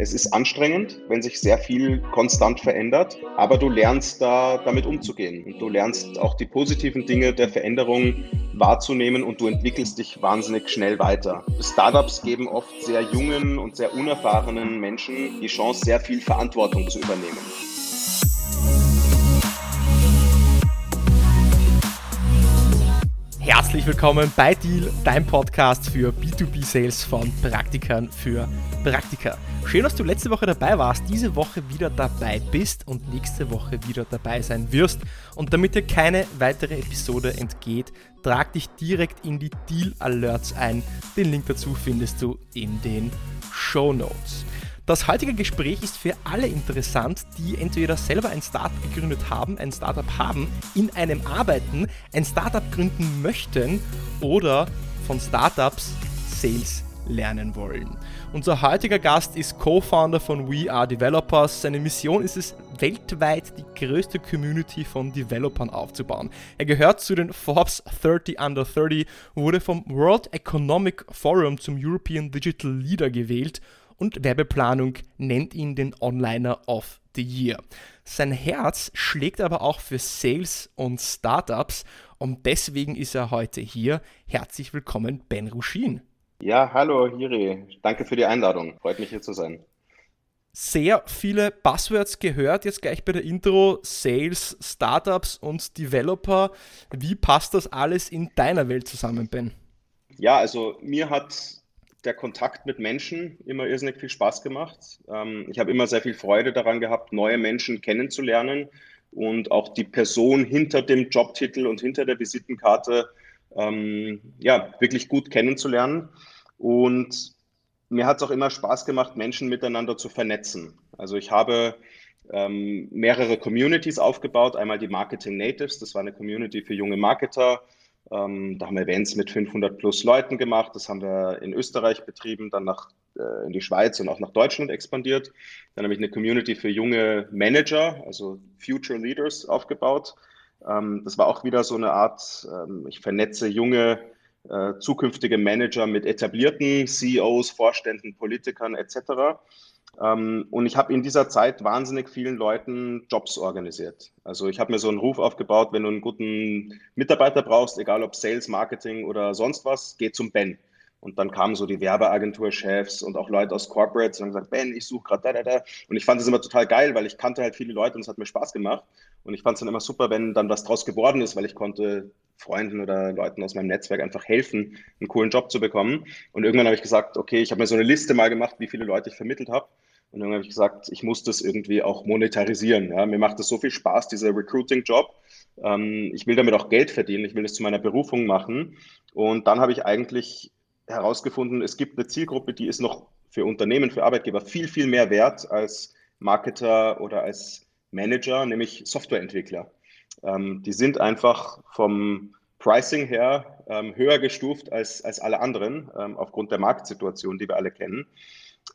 Es ist anstrengend, wenn sich sehr viel konstant verändert, aber du lernst da damit umzugehen und du lernst auch die positiven Dinge der Veränderung wahrzunehmen und du entwickelst dich wahnsinnig schnell weiter. Startups geben oft sehr jungen und sehr unerfahrenen Menschen die Chance, sehr viel Verantwortung zu übernehmen. Herzlich willkommen bei Deal, dein Podcast für B2B-Sales von Praktikern für Praktiker. Schön, dass du letzte Woche dabei warst, diese Woche wieder dabei bist und nächste Woche wieder dabei sein wirst. Und damit dir keine weitere Episode entgeht, trag dich direkt in die Deal Alerts ein. Den Link dazu findest du in den Show Notes. Das heutige Gespräch ist für alle interessant, die entweder selber ein Startup gegründet haben, ein Startup haben, in einem arbeiten, ein Startup gründen möchten oder von Startups Sales lernen wollen. Unser heutiger Gast ist Co-Founder von We Are Developers. Seine Mission ist es, weltweit die größte Community von Developern aufzubauen. Er gehört zu den Forbes 30 Under 30, wurde vom World Economic Forum zum European Digital Leader gewählt und Werbeplanung nennt ihn den Onliner of the Year. Sein Herz schlägt aber auch für Sales und Startups und deswegen ist er heute hier. Herzlich willkommen, Ben Ruschin. Ja, hallo Hiri. Danke für die Einladung. Freut mich hier zu sein. Sehr viele Buzzwords gehört jetzt gleich bei der Intro. Sales, Startups und Developer. Wie passt das alles in deiner Welt zusammen, Ben? Ja, also mir hat der Kontakt mit Menschen immer irrsinnig viel Spaß gemacht. Ähm, ich habe immer sehr viel Freude daran gehabt, neue Menschen kennenzulernen und auch die Person hinter dem Jobtitel und hinter der Visitenkarte ähm, ja, wirklich gut kennenzulernen. Und mir hat es auch immer Spaß gemacht, Menschen miteinander zu vernetzen. Also ich habe ähm, mehrere Communities aufgebaut. Einmal die Marketing Natives, das war eine Community für junge Marketer, ähm, da haben wir Events mit 500 plus Leuten gemacht. Das haben wir in Österreich betrieben, dann nach, äh, in die Schweiz und auch nach Deutschland expandiert. Dann habe ich eine Community für junge Manager, also Future Leaders, aufgebaut. Ähm, das war auch wieder so eine Art, ähm, ich vernetze junge äh, zukünftige Manager mit etablierten CEOs, Vorständen, Politikern etc. Ähm, und ich habe in dieser Zeit wahnsinnig vielen Leuten Jobs organisiert. Also ich habe mir so einen Ruf aufgebaut, wenn du einen guten Mitarbeiter brauchst, egal ob Sales, Marketing oder sonst was, geh zum Ben. Und dann kamen so die Werbeagenturchefs und auch Leute aus Corporates und haben gesagt, Ben, ich suche gerade da, da, da. Und ich fand das immer total geil, weil ich kannte halt viele Leute und es hat mir Spaß gemacht. Und ich fand es dann immer super, wenn dann was draus geworden ist, weil ich konnte Freunden oder Leuten aus meinem Netzwerk einfach helfen, einen coolen Job zu bekommen. Und irgendwann habe ich gesagt, okay, ich habe mir so eine Liste mal gemacht, wie viele Leute ich vermittelt habe. Und dann habe ich gesagt, ich muss das irgendwie auch monetarisieren. Ja? Mir macht das so viel Spaß, dieser Recruiting-Job. Ähm, ich will damit auch Geld verdienen. Ich will das zu meiner Berufung machen. Und dann habe ich eigentlich herausgefunden, es gibt eine Zielgruppe, die ist noch für Unternehmen, für Arbeitgeber viel, viel mehr wert als Marketer oder als Manager, nämlich Softwareentwickler. Ähm, die sind einfach vom Pricing her ähm, höher gestuft als, als alle anderen, ähm, aufgrund der Marktsituation, die wir alle kennen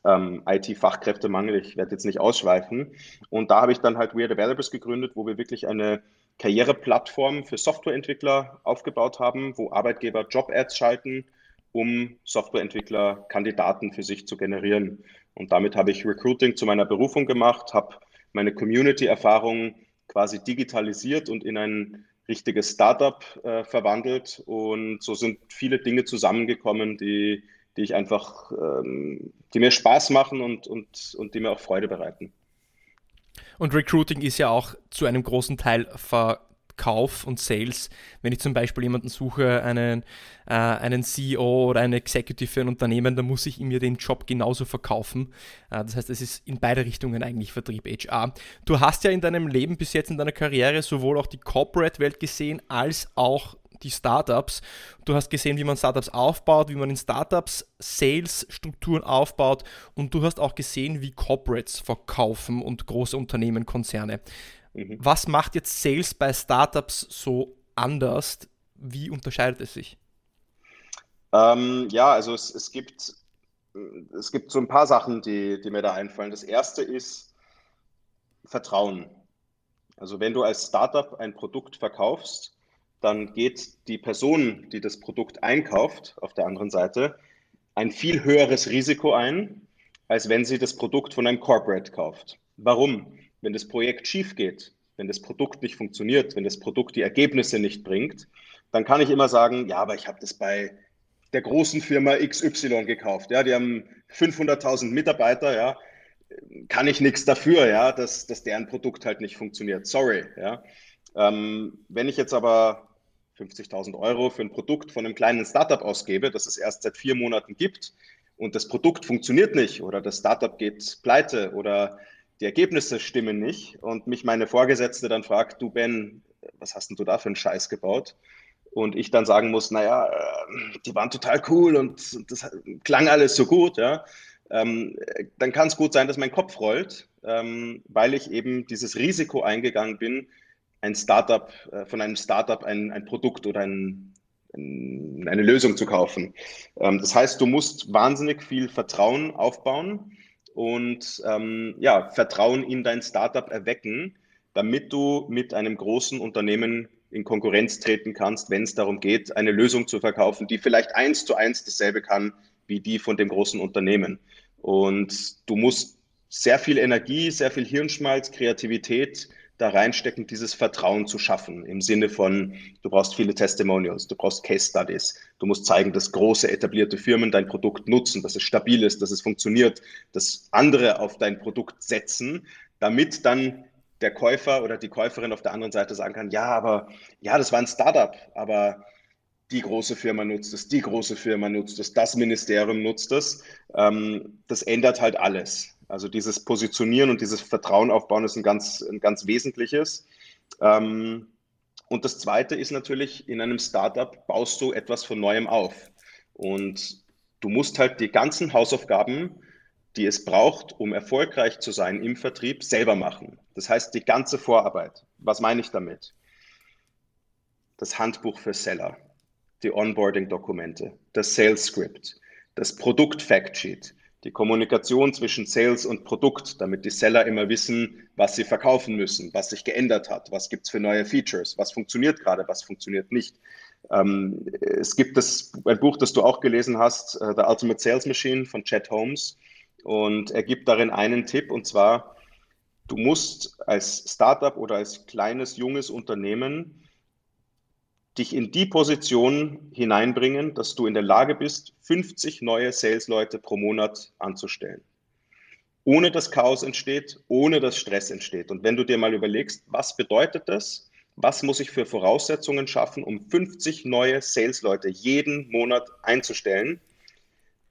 ähm, IT-Fachkräftemangel. Ich werde jetzt nicht ausschweifen. Und da habe ich dann halt We Are Developers gegründet, wo wir wirklich eine Karriereplattform für Softwareentwickler aufgebaut haben, wo Arbeitgeber Job-Ads schalten, um Softwareentwickler Kandidaten für sich zu generieren. Und damit habe ich Recruiting zu meiner Berufung gemacht, habe meine Community-Erfahrung quasi digitalisiert und in ein richtiges Startup äh, verwandelt. Und so sind viele Dinge zusammengekommen, die die ich einfach, ähm, die mir Spaß machen und, und, und die mir auch Freude bereiten. Und Recruiting ist ja auch zu einem großen Teil Verkauf und Sales. Wenn ich zum Beispiel jemanden suche, einen, äh, einen CEO oder einen Executive für ein Unternehmen, dann muss ich ihm ja den Job genauso verkaufen. Äh, das heißt, es ist in beide Richtungen eigentlich Vertrieb HR. Du hast ja in deinem Leben bis jetzt in deiner Karriere sowohl auch die Corporate-Welt gesehen als auch die Startups. Du hast gesehen, wie man Startups aufbaut, wie man in Startups Sales-Strukturen aufbaut und du hast auch gesehen, wie Corporates verkaufen und große Unternehmen, Konzerne. Mhm. Was macht jetzt Sales bei Startups so anders? Wie unterscheidet es sich? Ähm, ja, also es, es, gibt, es gibt so ein paar Sachen, die, die mir da einfallen. Das erste ist Vertrauen. Also wenn du als Startup ein Produkt verkaufst, dann geht die Person, die das Produkt einkauft, auf der anderen Seite, ein viel höheres Risiko ein, als wenn sie das Produkt von einem Corporate kauft. Warum? Wenn das Projekt schief geht, wenn das Produkt nicht funktioniert, wenn das Produkt die Ergebnisse nicht bringt, dann kann ich immer sagen, ja, aber ich habe das bei der großen Firma XY gekauft. Ja, die haben 500.000 Mitarbeiter, ja, kann ich nichts dafür, ja, dass, dass deren Produkt halt nicht funktioniert. Sorry, ja. Ähm, wenn ich jetzt aber 50.000 Euro für ein Produkt von einem kleinen Startup ausgebe, das es erst seit vier Monaten gibt und das Produkt funktioniert nicht oder das Startup geht pleite oder die Ergebnisse stimmen nicht und mich meine Vorgesetzte dann fragt, du Ben, was hast denn du da für einen Scheiß gebaut? Und ich dann sagen muss, naja, äh, die waren total cool und das klang alles so gut, ja. Ähm, dann kann es gut sein, dass mein Kopf rollt, ähm, weil ich eben dieses Risiko eingegangen bin, ein Startup, äh, von einem Startup ein, ein Produkt oder ein, ein, eine Lösung zu kaufen. Ähm, das heißt, du musst wahnsinnig viel Vertrauen aufbauen und ähm, ja, Vertrauen in dein Startup erwecken, damit du mit einem großen Unternehmen in Konkurrenz treten kannst, wenn es darum geht, eine Lösung zu verkaufen, die vielleicht eins zu eins dasselbe kann wie die von dem großen Unternehmen. Und du musst sehr viel Energie, sehr viel Hirnschmalz, Kreativität da reinstecken, dieses Vertrauen zu schaffen. Im Sinne von, du brauchst viele Testimonials, du brauchst Case Studies, du musst zeigen, dass große etablierte Firmen dein Produkt nutzen, dass es stabil ist, dass es funktioniert, dass andere auf dein Produkt setzen, damit dann der Käufer oder die Käuferin auf der anderen Seite sagen kann, ja, aber ja, das war ein Startup, aber die große Firma nutzt es, die große Firma nutzt es, das Ministerium nutzt es. Ähm, das ändert halt alles. Also dieses Positionieren und dieses Vertrauen aufbauen ist ein ganz, ein ganz wesentliches. Ähm, und das Zweite ist natürlich, in einem Startup baust du etwas von neuem auf. Und du musst halt die ganzen Hausaufgaben, die es braucht, um erfolgreich zu sein im Vertrieb, selber machen. Das heißt, die ganze Vorarbeit. Was meine ich damit? Das Handbuch für Seller, die Onboarding-Dokumente, das Sales Script, das Produkt-Factsheet, die Kommunikation zwischen Sales und Produkt, damit die Seller immer wissen, was sie verkaufen müssen, was sich geändert hat, was gibt es für neue Features, was funktioniert gerade, was funktioniert nicht. Ähm, es gibt das, ein Buch, das du auch gelesen hast, uh, The Ultimate Sales Machine von Chet Holmes. Und er gibt darin einen Tipp, und zwar, du musst als Startup oder als kleines, junges Unternehmen dich in die Position hineinbringen, dass du in der Lage bist, 50 neue Sales-Leute pro Monat anzustellen. Ohne dass Chaos entsteht, ohne dass Stress entsteht. Und wenn du dir mal überlegst, was bedeutet das? Was muss ich für Voraussetzungen schaffen, um 50 neue Sales-Leute jeden Monat einzustellen?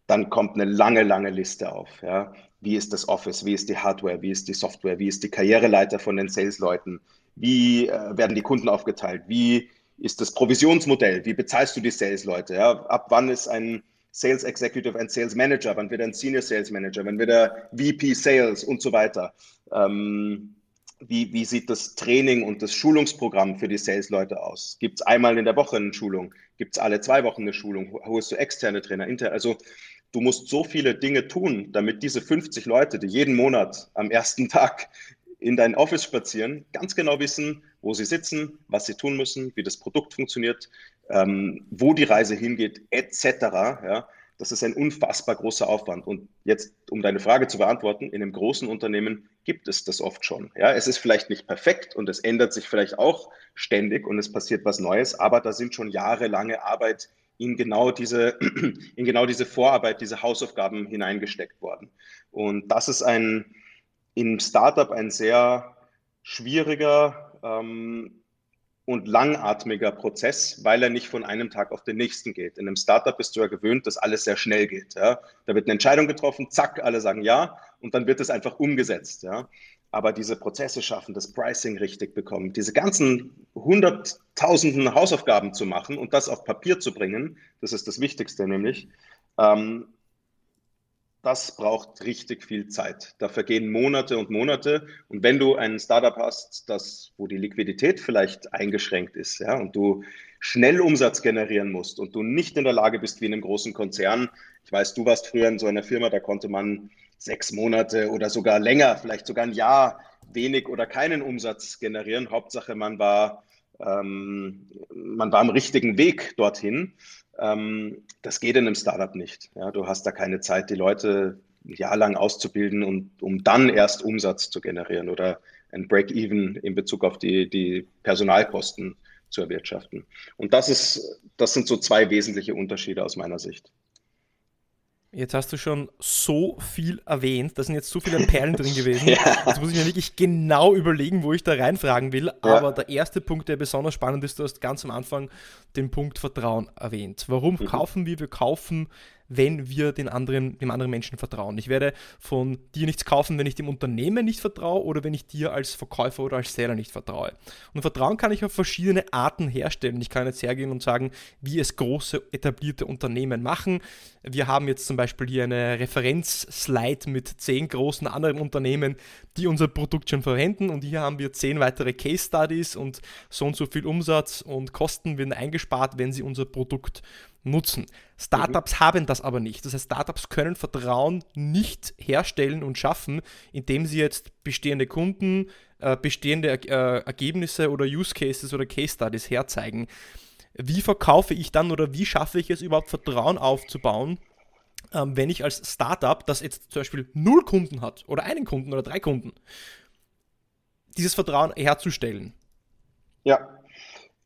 Dann kommt eine lange, lange Liste auf. Ja. Wie ist das Office? Wie ist die Hardware? Wie ist die Software? Wie ist die Karriereleiter von den Sales-Leuten? Wie äh, werden die Kunden aufgeteilt? Wie ist das Provisionsmodell. Wie bezahlst du die Sales-Leute? Ja? Ab wann ist ein Sales Executive ein Sales Manager? Wann wird ein Senior Sales Manager? Wann wird er VP Sales und so weiter? Ähm, wie, wie sieht das Training und das Schulungsprogramm für die Sales-Leute aus? Gibt es einmal in der Woche eine Schulung? Gibt es alle zwei Wochen eine Schulung? Holst du externe Trainer, interne? Also du musst so viele Dinge tun, damit diese 50 Leute, die jeden Monat am ersten Tag in dein Office spazieren, ganz genau wissen, wo sie sitzen, was sie tun müssen, wie das Produkt funktioniert, ähm, wo die Reise hingeht, etc. Ja, das ist ein unfassbar großer Aufwand. Und jetzt, um deine Frage zu beantworten, in einem großen Unternehmen gibt es das oft schon. Ja, es ist vielleicht nicht perfekt und es ändert sich vielleicht auch ständig und es passiert was Neues, aber da sind schon jahrelange Arbeit in genau diese, in genau diese Vorarbeit, diese Hausaufgaben hineingesteckt worden. Und das ist ein, im Startup ein sehr schwieriger ähm, und langatmiger Prozess, weil er nicht von einem Tag auf den nächsten geht. In einem Startup bist du ja gewöhnt, dass alles sehr schnell geht. Ja? Da wird eine Entscheidung getroffen, zack, alle sagen ja und dann wird es einfach umgesetzt. Ja? Aber diese Prozesse schaffen, das Pricing richtig bekommen, diese ganzen hunderttausenden Hausaufgaben zu machen und das auf Papier zu bringen, das ist das Wichtigste nämlich, ähm, das braucht richtig viel Zeit. Da vergehen Monate und Monate. Und wenn du ein Startup hast, das, wo die Liquidität vielleicht eingeschränkt ist, ja, und du schnell Umsatz generieren musst und du nicht in der Lage bist wie in einem großen Konzern. Ich weiß, du warst früher in so einer Firma, da konnte man sechs Monate oder sogar länger, vielleicht sogar ein Jahr wenig oder keinen Umsatz generieren. Hauptsache, man war, ähm, man war am richtigen Weg dorthin. Ähm, das geht in einem Startup nicht. Ja, du hast da keine Zeit, die Leute ein Jahr lang auszubilden und um dann erst Umsatz zu generieren oder ein Break-Even in Bezug auf die, die Personalkosten zu erwirtschaften. Und das ist, das sind so zwei wesentliche Unterschiede aus meiner Sicht. Jetzt hast du schon so viel erwähnt. Da sind jetzt so viele Perlen drin gewesen. ja. Jetzt muss ich mir wirklich genau überlegen, wo ich da reinfragen will. Aber ja. der erste Punkt, der besonders spannend ist, du hast ganz am Anfang den Punkt Vertrauen erwähnt. Warum mhm. kaufen wir? Wir kaufen, wenn wir den anderen, dem anderen Menschen vertrauen. Ich werde von dir nichts kaufen, wenn ich dem Unternehmen nicht vertraue oder wenn ich dir als Verkäufer oder als Seller nicht vertraue. Und Vertrauen kann ich auf verschiedene Arten herstellen. Ich kann jetzt hergehen und sagen, wie es große etablierte Unternehmen machen. Wir haben jetzt zum Beispiel hier eine Referenzslide mit zehn großen anderen Unternehmen, die unser Produkt schon verwenden. Und hier haben wir zehn weitere Case Studies und so und so viel Umsatz und Kosten werden eingespart, wenn sie unser Produkt nutzen. Startups mhm. haben das aber nicht. Das heißt, Startups können Vertrauen nicht herstellen und schaffen, indem sie jetzt bestehende Kunden, äh, bestehende äh, Ergebnisse oder Use Cases oder Case Studies herzeigen. Wie verkaufe ich dann oder wie schaffe ich es überhaupt, Vertrauen aufzubauen, ähm, wenn ich als Startup, das jetzt zum Beispiel null Kunden hat oder einen Kunden oder drei Kunden, dieses Vertrauen herzustellen? Ja,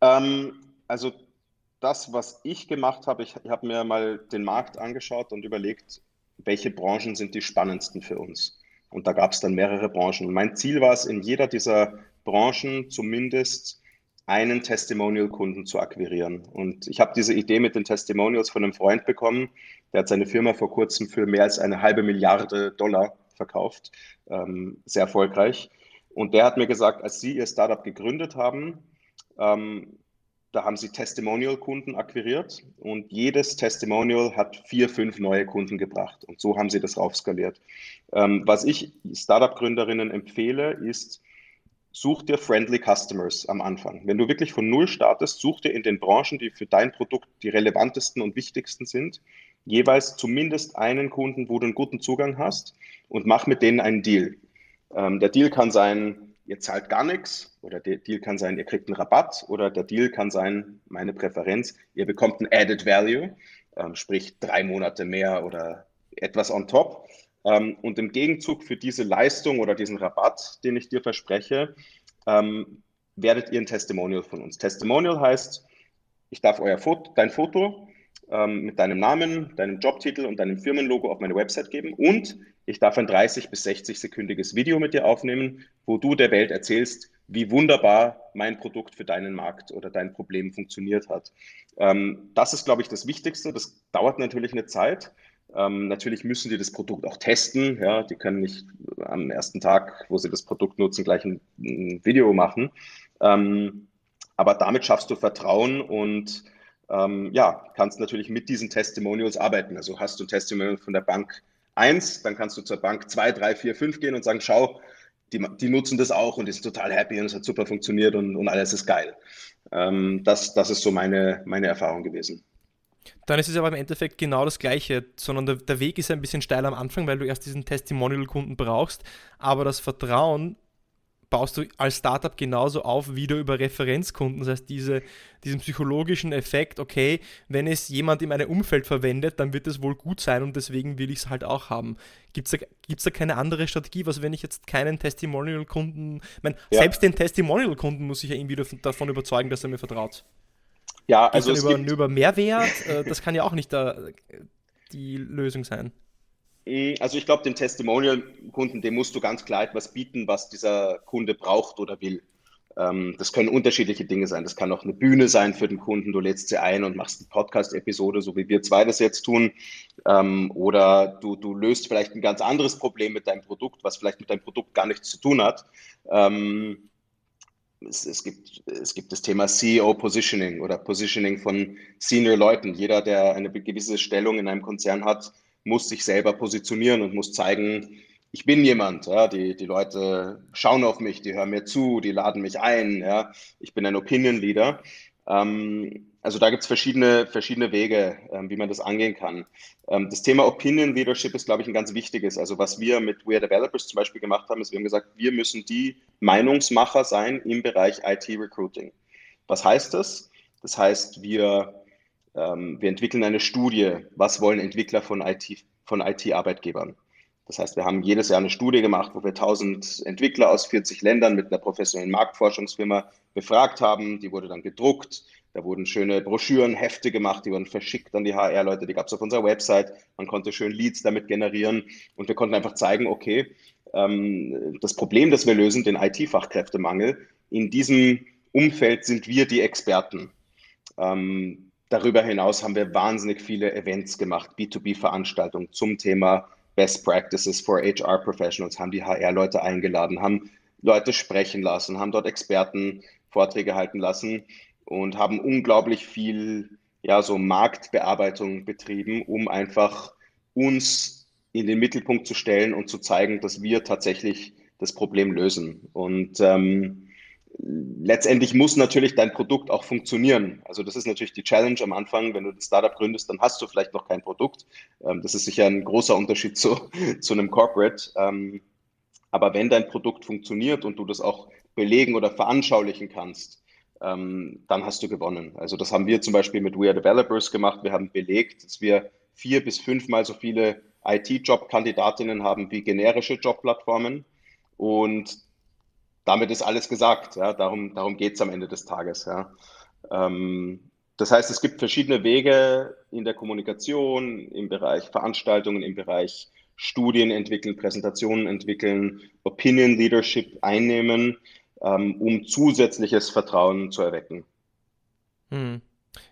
ähm, also das, was ich gemacht habe, ich, ich habe mir mal den Markt angeschaut und überlegt, welche Branchen sind die spannendsten für uns. Und da gab es dann mehrere Branchen. Mein Ziel war es, in jeder dieser Branchen zumindest einen Testimonial-Kunden zu akquirieren. Und ich habe diese Idee mit den Testimonials von einem Freund bekommen. Der hat seine Firma vor kurzem für mehr als eine halbe Milliarde Dollar verkauft. Ähm, sehr erfolgreich. Und der hat mir gesagt, als Sie Ihr Startup gegründet haben, ähm, da haben sie Testimonial-Kunden akquiriert und jedes Testimonial hat vier, fünf neue Kunden gebracht. Und so haben sie das raufskaliert. Ähm, was ich Startup-Gründerinnen empfehle, ist, such dir friendly Customers am Anfang. Wenn du wirklich von Null startest, such dir in den Branchen, die für dein Produkt die relevantesten und wichtigsten sind, jeweils zumindest einen Kunden, wo du einen guten Zugang hast und mach mit denen einen Deal. Ähm, der Deal kann sein, ihr zahlt gar nichts oder der Deal kann sein, ihr kriegt einen Rabatt oder der Deal kann sein, meine Präferenz, ihr bekommt ein Added Value, ähm, sprich drei Monate mehr oder etwas on top. Ähm, und im Gegenzug für diese Leistung oder diesen Rabatt, den ich dir verspreche, ähm, werdet ihr ein Testimonial von uns. Testimonial heißt, ich darf euer Foto, dein Foto ähm, mit deinem Namen, deinem Jobtitel und deinem Firmenlogo auf meine Website geben und ich darf ein 30 bis 60 sekündiges Video mit dir aufnehmen, wo du der Welt erzählst, wie wunderbar mein Produkt für deinen Markt oder dein Problem funktioniert hat. Ähm, das ist, glaube ich, das Wichtigste. Das dauert natürlich eine Zeit. Ähm, natürlich müssen die das Produkt auch testen. Ja, die können nicht am ersten Tag, wo sie das Produkt nutzen, gleich ein, ein Video machen. Ähm, aber damit schaffst du Vertrauen und ähm, ja, kannst natürlich mit diesen Testimonials arbeiten. Also hast du ein Testimonial von der Bank 1, dann kannst du zur Bank 2, 3, 4, 5 gehen und sagen, schau, die, die nutzen das auch und die sind total happy und es hat super funktioniert und, und alles ist geil. Ähm, das, das ist so meine, meine Erfahrung gewesen. Dann ist es aber im Endeffekt genau das Gleiche, sondern der, der Weg ist ein bisschen steil am Anfang, weil du erst diesen Testimonial-Kunden brauchst, aber das Vertrauen baust du als Startup genauso auf, wieder über Referenzkunden. Das heißt, diese, diesen psychologischen Effekt, okay, wenn es jemand in meinem Umfeld verwendet, dann wird es wohl gut sein und deswegen will ich es halt auch haben. Gibt es da, gibt's da keine andere Strategie? Was, wenn ich jetzt keinen Testimonial-Kunden, ja. selbst den Testimonial-Kunden muss ich ja irgendwie davon überzeugen, dass er mir vertraut. Ja, also über, über Mehrwert, äh, das kann ja auch nicht da, die Lösung sein. Mm, also ich glaube, dem Testimonial-Kunden, dem musst du ganz klar etwas bieten, was dieser Kunde braucht oder will. Ähm, das können unterschiedliche Dinge sein. Das kann auch eine Bühne sein für den Kunden. Du lädst sie ein und machst eine Podcast-Episode, so wie wir zwei das jetzt tun. Ähm, oder du, du löst vielleicht ein ganz anderes Problem mit deinem Produkt, was vielleicht mit deinem Produkt gar nichts zu tun hat. Ähm, es, es, gibt, es gibt das Thema CEO Positioning oder Positioning von Senior Leuten. Jeder, der eine gewisse Stellung in einem Konzern hat, muss sich selber positionieren und muss zeigen, ich bin jemand, ja, die, die Leute schauen auf mich, die hören mir zu, die laden mich ein, ja, ich bin ein Opinion Leader. Ähm, also da gibt es verschiedene, verschiedene Wege, ähm, wie man das angehen kann. Ähm, das Thema Opinion Leadership ist, glaube ich, ein ganz wichtiges. Also was wir mit We Are Developers zum Beispiel gemacht haben, ist, wir haben gesagt, wir müssen die Meinungsmacher sein im Bereich IT Recruiting. Was heißt das? Das heißt, wir ähm, wir entwickeln eine Studie, was wollen Entwickler von IT, von IT-Arbeitgebern. Das heißt, wir haben jedes Jahr eine Studie gemacht, wo wir 1000 Entwickler aus 40 Ländern mit einer professionellen Marktforschungsfirma befragt haben. Die wurde dann gedruckt. Da wurden schöne Broschüren, Hefte gemacht, die wurden verschickt an die HR-Leute. Die gab es auf unserer Website. Man konnte schön Leads damit generieren. Und wir konnten einfach zeigen, okay, ähm, das Problem, das wir lösen, den IT-Fachkräftemangel, in diesem Umfeld sind wir die Experten. Ähm, darüber hinaus haben wir wahnsinnig viele Events gemacht, B2B-Veranstaltungen zum Thema Best Practices for HR Professionals, haben die HR-Leute eingeladen, haben Leute sprechen lassen, haben dort Experten Vorträge halten lassen und haben unglaublich viel ja, so Marktbearbeitung betrieben, um einfach uns in den Mittelpunkt zu stellen und zu zeigen, dass wir tatsächlich das Problem lösen. Und ähm, letztendlich muss natürlich dein Produkt auch funktionieren. Also das ist natürlich die Challenge am Anfang. Wenn du ein Startup gründest, dann hast du vielleicht noch kein Produkt. Ähm, das ist sicher ein großer Unterschied zu, zu einem Corporate. Ähm, aber wenn dein Produkt funktioniert und du das auch belegen oder veranschaulichen kannst, ähm, dann hast du gewonnen. Also das haben wir zum Beispiel mit We Are Developers gemacht. Wir haben belegt, dass wir vier bis fünfmal so viele IT-Job-Kandidatinnen haben wie generische Jobplattformen. Und damit ist alles gesagt. Ja? Darum, darum geht es am Ende des Tages. Ja? Ähm, das heißt, es gibt verschiedene Wege in der Kommunikation, im Bereich Veranstaltungen, im Bereich Studien entwickeln, Präsentationen entwickeln, Opinion Leadership einnehmen, ähm, um zusätzliches Vertrauen zu erwecken. Hm.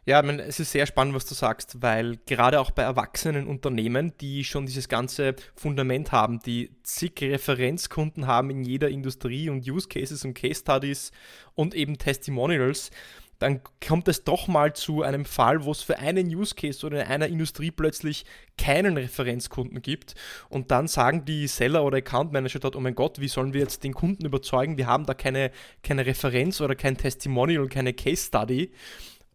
Ja, meine, es ist sehr spannend, was du sagst, weil gerade auch bei erwachsenen Unternehmen, die schon dieses ganze Fundament haben, die zig Referenzkunden haben in jeder Industrie und Use Cases und Case Studies und eben Testimonials, dann kommt es doch mal zu einem Fall, wo es für einen Use Case oder in einer Industrie plötzlich keinen Referenzkunden gibt und dann sagen die Seller oder Account Manager dort, oh mein Gott, wie sollen wir jetzt den Kunden überzeugen? Wir haben da keine, keine Referenz oder kein Testimonial, keine Case Study.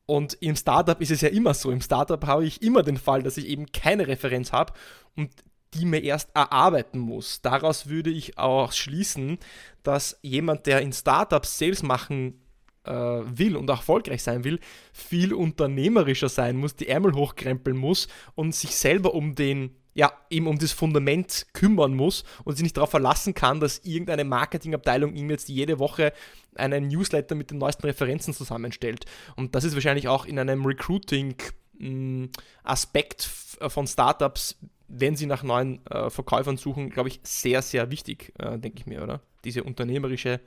Und im Startup ist es ja immer so. Im Startup habe ich immer den Fall, dass ich eben keine Referenz habe und die mir erst erarbeiten muss. Daraus würde ich auch schließen, dass jemand, der in Startups Sales machen äh, will und erfolgreich sein will, viel unternehmerischer sein muss, die Ärmel hochkrempeln muss und sich selber um den ja, eben um das Fundament kümmern muss und sich nicht darauf verlassen kann, dass irgendeine Marketingabteilung ihm jetzt jede Woche einen Newsletter mit den neuesten Referenzen zusammenstellt. Und das ist wahrscheinlich auch in einem Recruiting-Aspekt äh, von Startups, wenn sie nach neuen äh, Verkäufern suchen, glaube ich, sehr, sehr wichtig, äh, denke ich mir, oder? Diese unternehmerische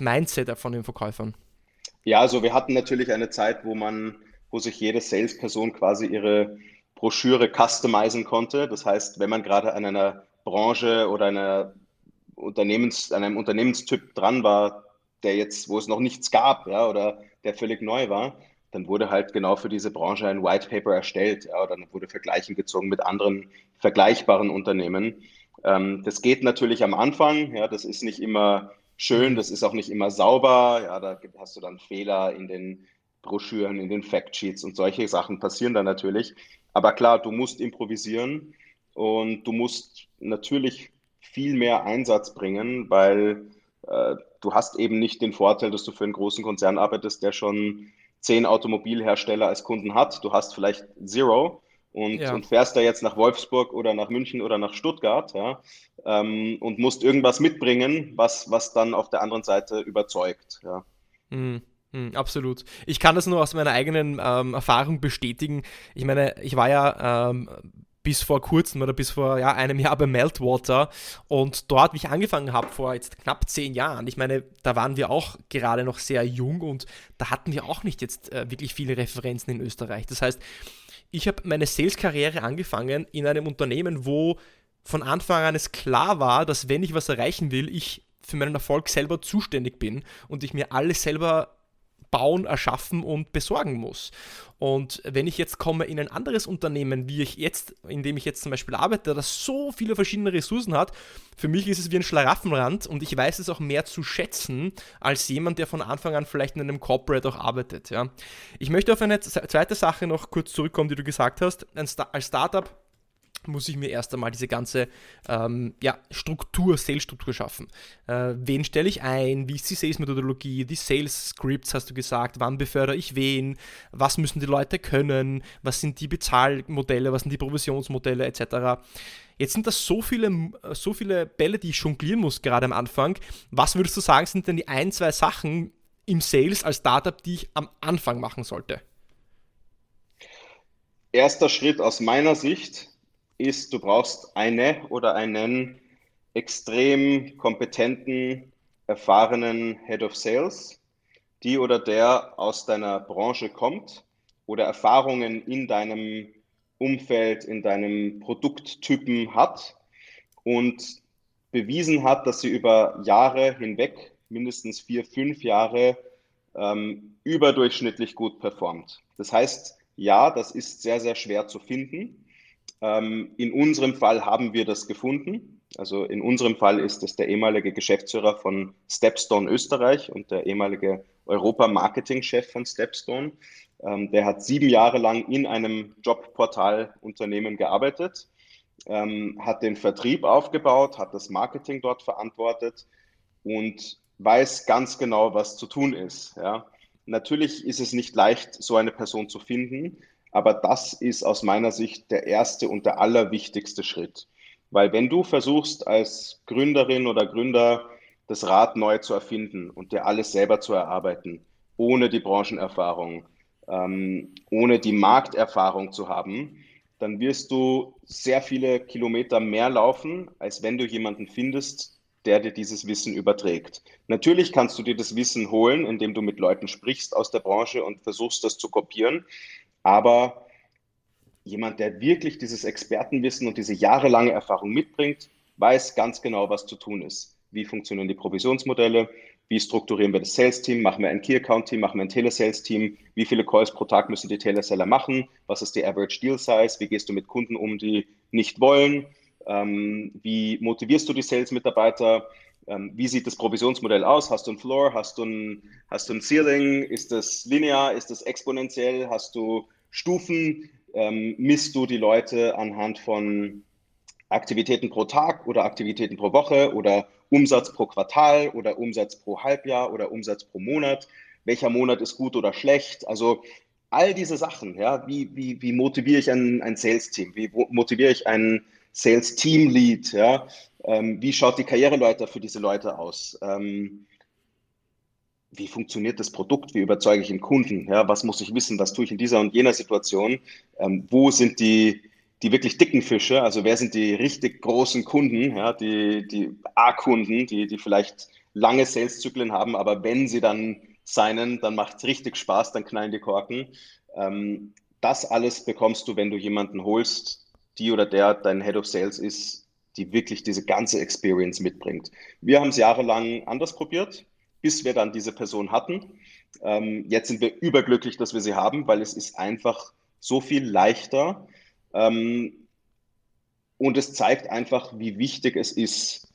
Mindset von den Verkäufern. Ja, also wir hatten natürlich eine Zeit, wo man, wo sich jede Salesperson quasi ihre Broschüre customizen konnte. Das heißt, wenn man gerade an einer Branche oder einer Unternehmens, einem Unternehmenstyp dran war, der jetzt, wo es noch nichts gab, ja, oder der völlig neu war, dann wurde halt genau für diese Branche ein White Paper erstellt, ja, oder dann wurde Vergleichen gezogen mit anderen vergleichbaren Unternehmen. Ähm, das geht natürlich am Anfang, ja, das ist nicht immer schön, das ist auch nicht immer sauber, ja, da hast du dann Fehler in den Broschüren, in den Factsheets und solche Sachen passieren dann natürlich. Aber klar, du musst improvisieren und du musst natürlich viel mehr Einsatz bringen, weil äh, du hast eben nicht den Vorteil, dass du für einen großen Konzern arbeitest, der schon zehn Automobilhersteller als Kunden hat. Du hast vielleicht Zero und, ja. und fährst da jetzt nach Wolfsburg oder nach München oder nach Stuttgart ja, ähm, und musst irgendwas mitbringen, was, was dann auf der anderen Seite überzeugt. Ja. Mhm. Mhm, absolut. Ich kann das nur aus meiner eigenen ähm, Erfahrung bestätigen. Ich meine, ich war ja ähm, bis vor kurzem oder bis vor ja, einem Jahr bei Meltwater und dort, wie ich angefangen habe, vor jetzt knapp zehn Jahren, ich meine, da waren wir auch gerade noch sehr jung und da hatten wir auch nicht jetzt äh, wirklich viele Referenzen in Österreich. Das heißt, ich habe meine Sales-Karriere angefangen in einem Unternehmen, wo von Anfang an es klar war, dass wenn ich was erreichen will, ich für meinen Erfolg selber zuständig bin und ich mir alles selber bauen, erschaffen und besorgen muss. Und wenn ich jetzt komme in ein anderes Unternehmen, wie ich jetzt, in dem ich jetzt zum Beispiel arbeite, das so viele verschiedene Ressourcen hat, für mich ist es wie ein Schlaraffenrand und ich weiß es auch mehr zu schätzen als jemand, der von Anfang an vielleicht in einem Corporate auch arbeitet. Ja. Ich möchte auf eine zweite Sache noch kurz zurückkommen, die du gesagt hast. Ein Star als Startup muss ich mir erst einmal diese ganze ähm, ja, Struktur, Sales-Struktur schaffen. Äh, wen stelle ich ein? Wie ist die Sales-Methodologie? Die Sales-Scripts hast du gesagt. Wann befördere ich wen? Was müssen die Leute können? Was sind die Bezahlmodelle? Was sind die Provisionsmodelle etc.? Jetzt sind das so viele, so viele Bälle, die ich jonglieren muss gerade am Anfang. Was würdest du sagen, sind denn die ein, zwei Sachen im Sales als Startup, die ich am Anfang machen sollte? Erster Schritt aus meiner Sicht ist, du brauchst eine oder einen extrem kompetenten, erfahrenen Head of Sales, die oder der aus deiner Branche kommt oder Erfahrungen in deinem Umfeld, in deinem Produkttypen hat und bewiesen hat, dass sie über Jahre hinweg, mindestens vier, fünf Jahre, ähm, überdurchschnittlich gut performt. Das heißt, ja, das ist sehr, sehr schwer zu finden. Ähm, in unserem Fall haben wir das gefunden. Also in unserem Fall ist es der ehemalige Geschäftsführer von Stepstone Österreich und der ehemalige Europa-Marketing-Chef von Stepstone. Ähm, der hat sieben Jahre lang in einem Jobportal-Unternehmen gearbeitet, ähm, hat den Vertrieb aufgebaut, hat das Marketing dort verantwortet und weiß ganz genau, was zu tun ist. Ja. Natürlich ist es nicht leicht, so eine Person zu finden, aber das ist aus meiner Sicht der erste und der allerwichtigste Schritt. Weil wenn du versuchst, als Gründerin oder Gründer das Rad neu zu erfinden und dir alles selber zu erarbeiten, ohne die Branchenerfahrung, ähm, ohne die Markterfahrung zu haben, dann wirst du sehr viele Kilometer mehr laufen, als wenn du jemanden findest, der dir dieses Wissen überträgt. Natürlich kannst du dir das Wissen holen, indem du mit Leuten sprichst aus der Branche und versuchst, das zu kopieren. Aber jemand, der wirklich dieses Expertenwissen und diese jahrelange Erfahrung mitbringt, weiß ganz genau, was zu tun ist. Wie funktionieren die Provisionsmodelle? Wie strukturieren wir das Sales-Team? Machen wir ein Key-Account-Team? Machen wir ein Telesales-Team? Wie viele Calls pro Tag müssen die Teleseller machen? Was ist die Average Deal Size? Wie gehst du mit Kunden um, die nicht wollen? Ähm, wie motivierst du die Sales-Mitarbeiter? Ähm, wie sieht das Provisionsmodell aus? Hast du ein Floor? Hast du ein, hast du ein Ceiling? Ist das linear? Ist das exponentiell? Hast du Stufen? Ähm, misst du die Leute anhand von Aktivitäten pro Tag oder Aktivitäten pro Woche oder Umsatz pro Quartal oder Umsatz pro Halbjahr oder Umsatz pro Monat? Welcher Monat ist gut oder schlecht? Also all diese Sachen, ja, wie, wie, wie motiviere ich ein, ein Sales-Team? Wie motiviere ich ein Sales-Team-Lead? Ja? Ähm, wie schaut die Karriereleiter für diese Leute aus? Ähm, wie funktioniert das Produkt? Wie überzeuge ich den Kunden? Ja, was muss ich wissen? Was tue ich in dieser und jener Situation? Ähm, wo sind die, die wirklich dicken Fische? Also wer sind die richtig großen Kunden? Ja, die, die A-Kunden, die, die vielleicht lange Sales-Zyklen haben, aber wenn sie dann signen, dann macht es richtig Spaß, dann knallen die Korken. Ähm, das alles bekommst du, wenn du jemanden holst, die oder der dein Head of Sales ist, die wirklich diese ganze Experience mitbringt. Wir haben es jahrelang anders probiert bis wir dann diese Person hatten. Ähm, jetzt sind wir überglücklich, dass wir sie haben, weil es ist einfach so viel leichter. Ähm, und es zeigt einfach, wie wichtig es ist,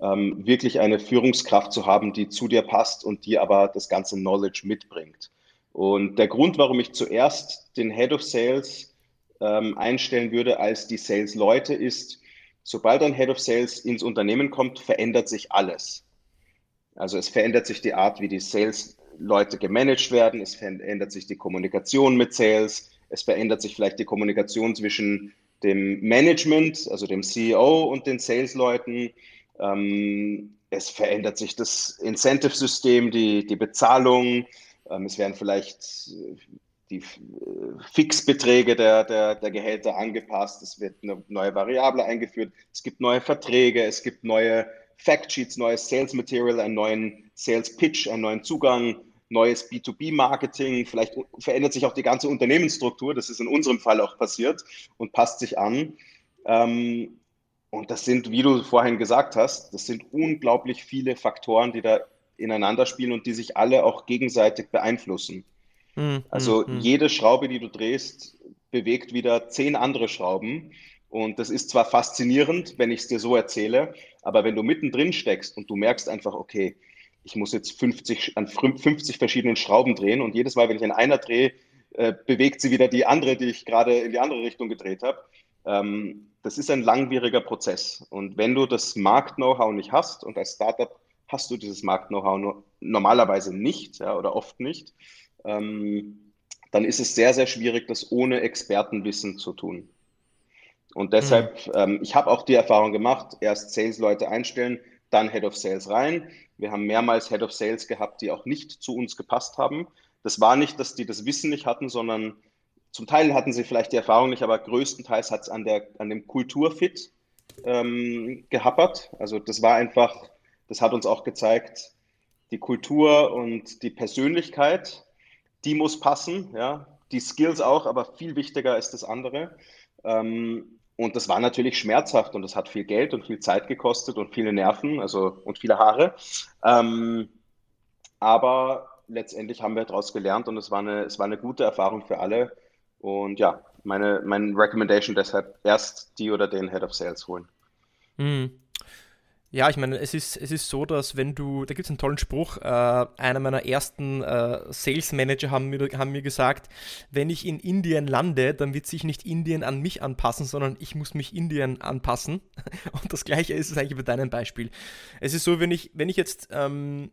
ähm, wirklich eine Führungskraft zu haben, die zu dir passt und die aber das ganze Knowledge mitbringt. Und der Grund, warum ich zuerst den Head of Sales ähm, einstellen würde als die Sales-Leute, ist, sobald ein Head of Sales ins Unternehmen kommt, verändert sich alles. Also es verändert sich die Art, wie die Sales-Leute gemanagt werden, es verändert sich die Kommunikation mit Sales, es verändert sich vielleicht die Kommunikation zwischen dem Management, also dem CEO und den Sales-Leuten. Ähm, es verändert sich das Incentive-System, die, die Bezahlung. Ähm, es werden vielleicht die äh, Fixbeträge der, der, der Gehälter angepasst. Es wird eine neue Variable eingeführt. Es gibt neue Verträge. Es gibt neue Factsheets, neues Sales Material, einen neuen Sales Pitch, einen neuen Zugang, neues B2B-Marketing. Vielleicht verändert sich auch die ganze Unternehmensstruktur. Das ist in unserem Fall auch passiert und passt sich an. Ähm, und das sind, wie du vorhin gesagt hast, das sind unglaublich viele Faktoren, die da ineinander spielen und die sich alle auch gegenseitig beeinflussen. Mm, also mm, jede Schraube, die du drehst, bewegt wieder zehn andere Schrauben. Und das ist zwar faszinierend, wenn ich es dir so erzähle, aber wenn du mittendrin steckst und du merkst einfach, okay, ich muss jetzt 50, an 50 verschiedenen Schrauben drehen und jedes Mal, wenn ich an einer drehe, äh, bewegt sie wieder die andere, die ich gerade in die andere Richtung gedreht habe. Ähm, das ist ein langwieriger Prozess. Und wenn du das Markt-Know-how nicht hast und als Startup hast du dieses Markt-Know-how normalerweise nicht ja, oder oft nicht, ähm, dann ist es sehr, sehr schwierig, das ohne Expertenwissen zu tun. Und deshalb, mhm. ähm, ich habe auch die Erfahrung gemacht, erst Sales-Leute einstellen, dann Head of Sales rein. Wir haben mehrmals Head of Sales gehabt, die auch nicht zu uns gepasst haben. Das war nicht, dass die das Wissen nicht hatten, sondern zum Teil hatten sie vielleicht die Erfahrung nicht, aber größtenteils hat es an, an dem Kulturfit ähm, gehappert. Also das war einfach, das hat uns auch gezeigt, die Kultur und die Persönlichkeit, die muss passen, ja, die Skills auch, aber viel wichtiger ist das andere. Ähm, und das war natürlich schmerzhaft und das hat viel Geld und viel Zeit gekostet und viele Nerven, also und viele Haare. Ähm, aber letztendlich haben wir daraus gelernt und es war eine, es war eine gute Erfahrung für alle. Und ja, meine, meine Recommendation deshalb erst die oder den Head of Sales holen. Mhm. Ja, ich meine, es ist, es ist so, dass wenn du, da gibt es einen tollen Spruch, äh, einer meiner ersten äh, Sales Manager haben mir, haben mir gesagt, wenn ich in Indien lande, dann wird sich nicht Indien an mich anpassen, sondern ich muss mich Indien anpassen. Und das gleiche ist es eigentlich bei deinem Beispiel. Es ist so, wenn ich, wenn ich jetzt ähm,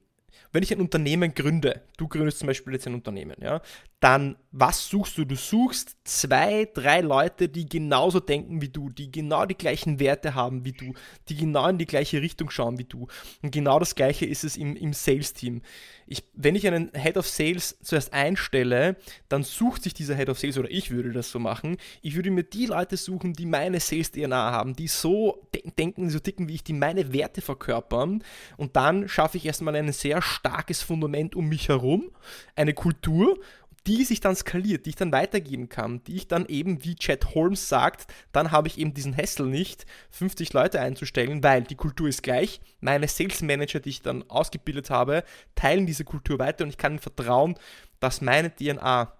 wenn ich ein Unternehmen gründe, du gründest zum Beispiel jetzt ein Unternehmen, ja, dann was suchst du? Du suchst zwei, drei Leute, die genauso denken wie du, die genau die gleichen Werte haben wie du, die genau in die gleiche Richtung schauen wie du. Und genau das gleiche ist es im, im Sales-Team. Ich, wenn ich einen Head of Sales zuerst einstelle, dann sucht sich dieser Head of Sales, oder ich würde das so machen, ich würde mir die Leute suchen, die meine Sales-DNA haben, die so de denken, so ticken wie ich, die meine Werte verkörpern. Und dann schaffe ich erstmal ein sehr starkes Fundament um mich herum, eine Kultur die sich dann skaliert, die ich dann weitergeben kann, die ich dann eben, wie Chad Holmes sagt, dann habe ich eben diesen Hassel nicht, 50 Leute einzustellen, weil die Kultur ist gleich. Meine Sales Manager, die ich dann ausgebildet habe, teilen diese Kultur weiter und ich kann vertrauen, dass meine DNA,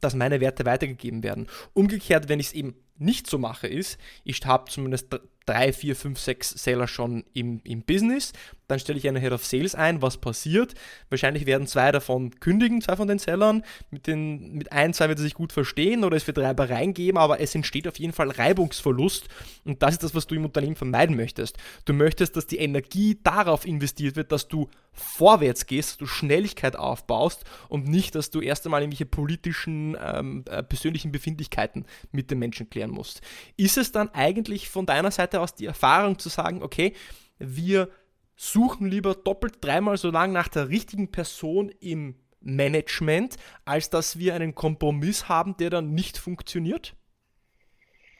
dass meine Werte weitergegeben werden. Umgekehrt, wenn ich es eben nicht so mache, ist, ich habe zumindest drei, vier, fünf, sechs Seller schon im, im Business. Dann stelle ich einen Head of Sales ein. Was passiert? Wahrscheinlich werden zwei davon kündigen, zwei von den Sellern. Mit, den, mit ein, zwei wird er sich gut verstehen oder es wird Reibereien geben, aber es entsteht auf jeden Fall Reibungsverlust. Und das ist das, was du im Unternehmen vermeiden möchtest. Du möchtest, dass die Energie darauf investiert wird, dass du vorwärts gehst, dass du Schnelligkeit aufbaust und nicht, dass du erst einmal irgendwelche politischen, ähm, äh, persönlichen Befindlichkeiten mit den Menschen klären musst. Ist es dann eigentlich von deiner Seite aus die Erfahrung zu sagen, okay, wir suchen lieber doppelt, dreimal so lang nach der richtigen Person im Management, als dass wir einen Kompromiss haben, der dann nicht funktioniert?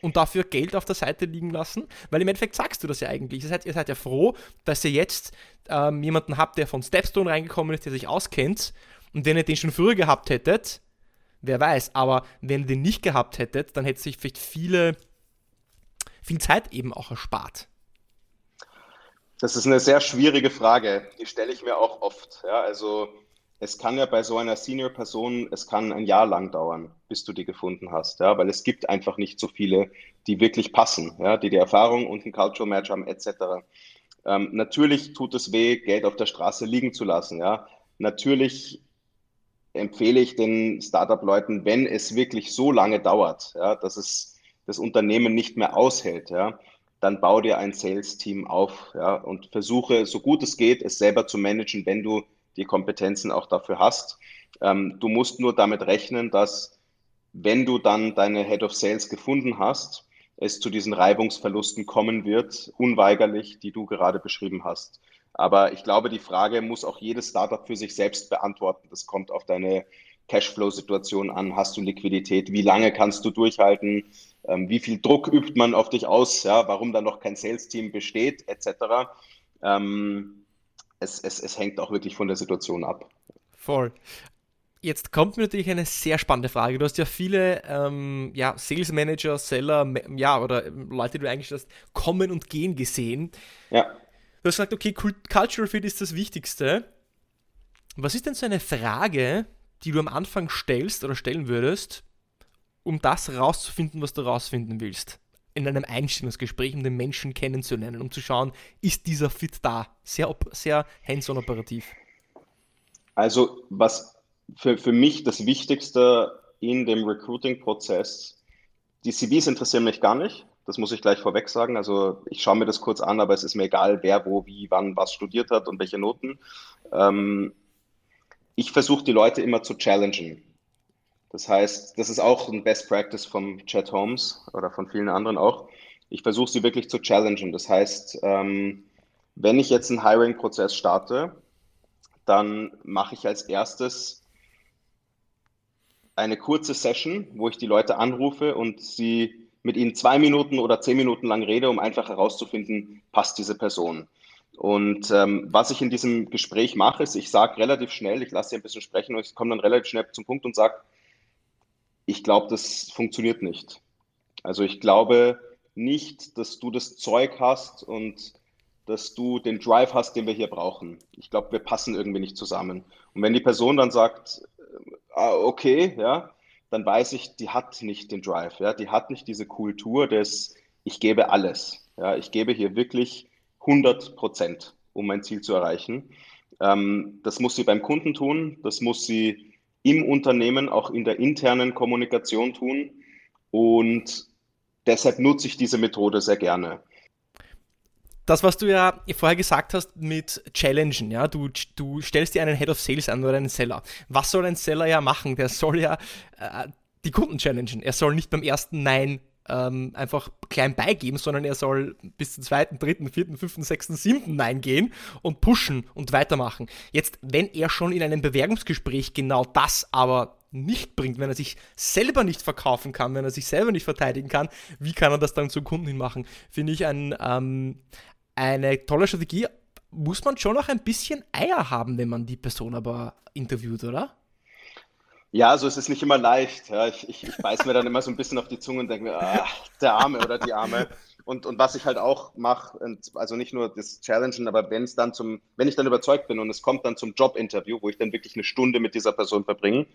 und dafür Geld auf der Seite liegen lassen? Weil im Endeffekt sagst du das ja eigentlich. Ihr seid, ihr seid ja froh, dass ihr jetzt ähm, jemanden habt, der von Stepstone reingekommen ist, der sich auskennt. Und wenn ihr den schon früher gehabt hättet, wer weiß, aber wenn ihr den nicht gehabt hättet, dann hätte sich vielleicht viele, viel Zeit eben auch erspart. Das ist eine sehr schwierige Frage. Die stelle ich mir auch oft. Ja, also es kann ja bei so einer Senior-Person, es kann ein Jahr lang dauern, bis du die gefunden hast, ja, weil es gibt einfach nicht so viele, die wirklich passen, ja, die die Erfahrung und ein Cultural Match haben, etc. Ähm, natürlich tut es weh, Geld auf der Straße liegen zu lassen, ja. Natürlich empfehle ich den Startup-Leuten, wenn es wirklich so lange dauert, ja, dass es das Unternehmen nicht mehr aushält, ja, dann bau dir ein Sales-Team auf ja, und versuche, so gut es geht, es selber zu managen, wenn du die Kompetenzen auch dafür hast. Ähm, du musst nur damit rechnen, dass wenn du dann deine Head of Sales gefunden hast, es zu diesen Reibungsverlusten kommen wird, unweigerlich, die du gerade beschrieben hast. Aber ich glaube, die Frage muss auch jedes Startup für sich selbst beantworten. Das kommt auf deine Cashflow-Situation an. Hast du Liquidität? Wie lange kannst du durchhalten? Ähm, wie viel Druck übt man auf dich aus? Ja, warum da noch kein Sales-Team besteht, etc. Ähm, es, es, es hängt auch wirklich von der Situation ab. Voll. Jetzt kommt mir natürlich eine sehr spannende Frage. Du hast ja viele ähm, ja, Sales Manager, Seller, ja, oder Leute, die du eigentlich hast, kommen und gehen gesehen. Ja. Du hast gesagt, okay, Cultural Fit ist das Wichtigste. Was ist denn so eine Frage, die du am Anfang stellst oder stellen würdest, um das rauszufinden, was du rausfinden willst? In einem Einstellungsgespräch, um den Menschen kennenzulernen, um zu schauen, ist dieser Fit da? Sehr, sehr hands-on operativ. Also, was für, für mich das Wichtigste in dem Recruiting-Prozess, die CVs interessieren mich gar nicht. Das muss ich gleich vorweg sagen. Also ich schaue mir das kurz an, aber es ist mir egal, wer, wo, wie, wann, was studiert hat und welche Noten. Ähm, ich versuche die Leute immer zu challengen. Das heißt, das ist auch ein Best Practice vom Chat Holmes oder von vielen anderen auch. Ich versuche sie wirklich zu challengen. Das heißt, ähm, wenn ich jetzt einen Hiring-Prozess starte, dann mache ich als erstes eine kurze Session, wo ich die Leute anrufe und sie mit ihnen zwei Minuten oder zehn Minuten lang rede, um einfach herauszufinden, passt diese Person. Und ähm, was ich in diesem Gespräch mache, ist, ich sage relativ schnell, ich lasse sie ein bisschen sprechen und ich komme dann relativ schnell zum Punkt und sage, ich glaube, das funktioniert nicht. Also ich glaube nicht, dass du das Zeug hast und dass du den Drive hast, den wir hier brauchen. Ich glaube, wir passen irgendwie nicht zusammen. Und wenn die Person dann sagt, äh, ah, okay, ja, dann weiß ich, die hat nicht den Drive, ja, die hat nicht diese Kultur des, ich gebe alles, ja, ich gebe hier wirklich 100 Prozent, um mein Ziel zu erreichen. Ähm, das muss sie beim Kunden tun, das muss sie im Unternehmen, auch in der internen Kommunikation tun und deshalb nutze ich diese Methode sehr gerne das, was du ja vorher gesagt hast mit Challengen, ja, du, du stellst dir einen Head of Sales an oder einen Seller. Was soll ein Seller ja machen? Der soll ja äh, die Kunden challengen. Er soll nicht beim ersten Nein ähm, einfach klein beigeben, sondern er soll bis zum zweiten, dritten, vierten, fünften, sechsten, siebten Nein gehen und pushen und weitermachen. Jetzt, wenn er schon in einem Bewerbungsgespräch genau das aber nicht bringt, wenn er sich selber nicht verkaufen kann, wenn er sich selber nicht verteidigen kann, wie kann er das dann zum Kunden hin machen? Finde ich ein, ähm, eine tolle Strategie. Muss man schon noch ein bisschen Eier haben, wenn man die Person aber interviewt, oder? Ja, also es ist nicht immer leicht. Ja. Ich, ich, ich beiß mir dann immer so ein bisschen auf die Zunge und denke mir, ah, der Arme oder die Arme. Und, und was ich halt auch mache, also nicht nur das Challengen, aber wenn es dann zum, wenn ich dann überzeugt bin und es kommt dann zum Jobinterview, wo ich dann wirklich eine Stunde mit dieser Person verbringe,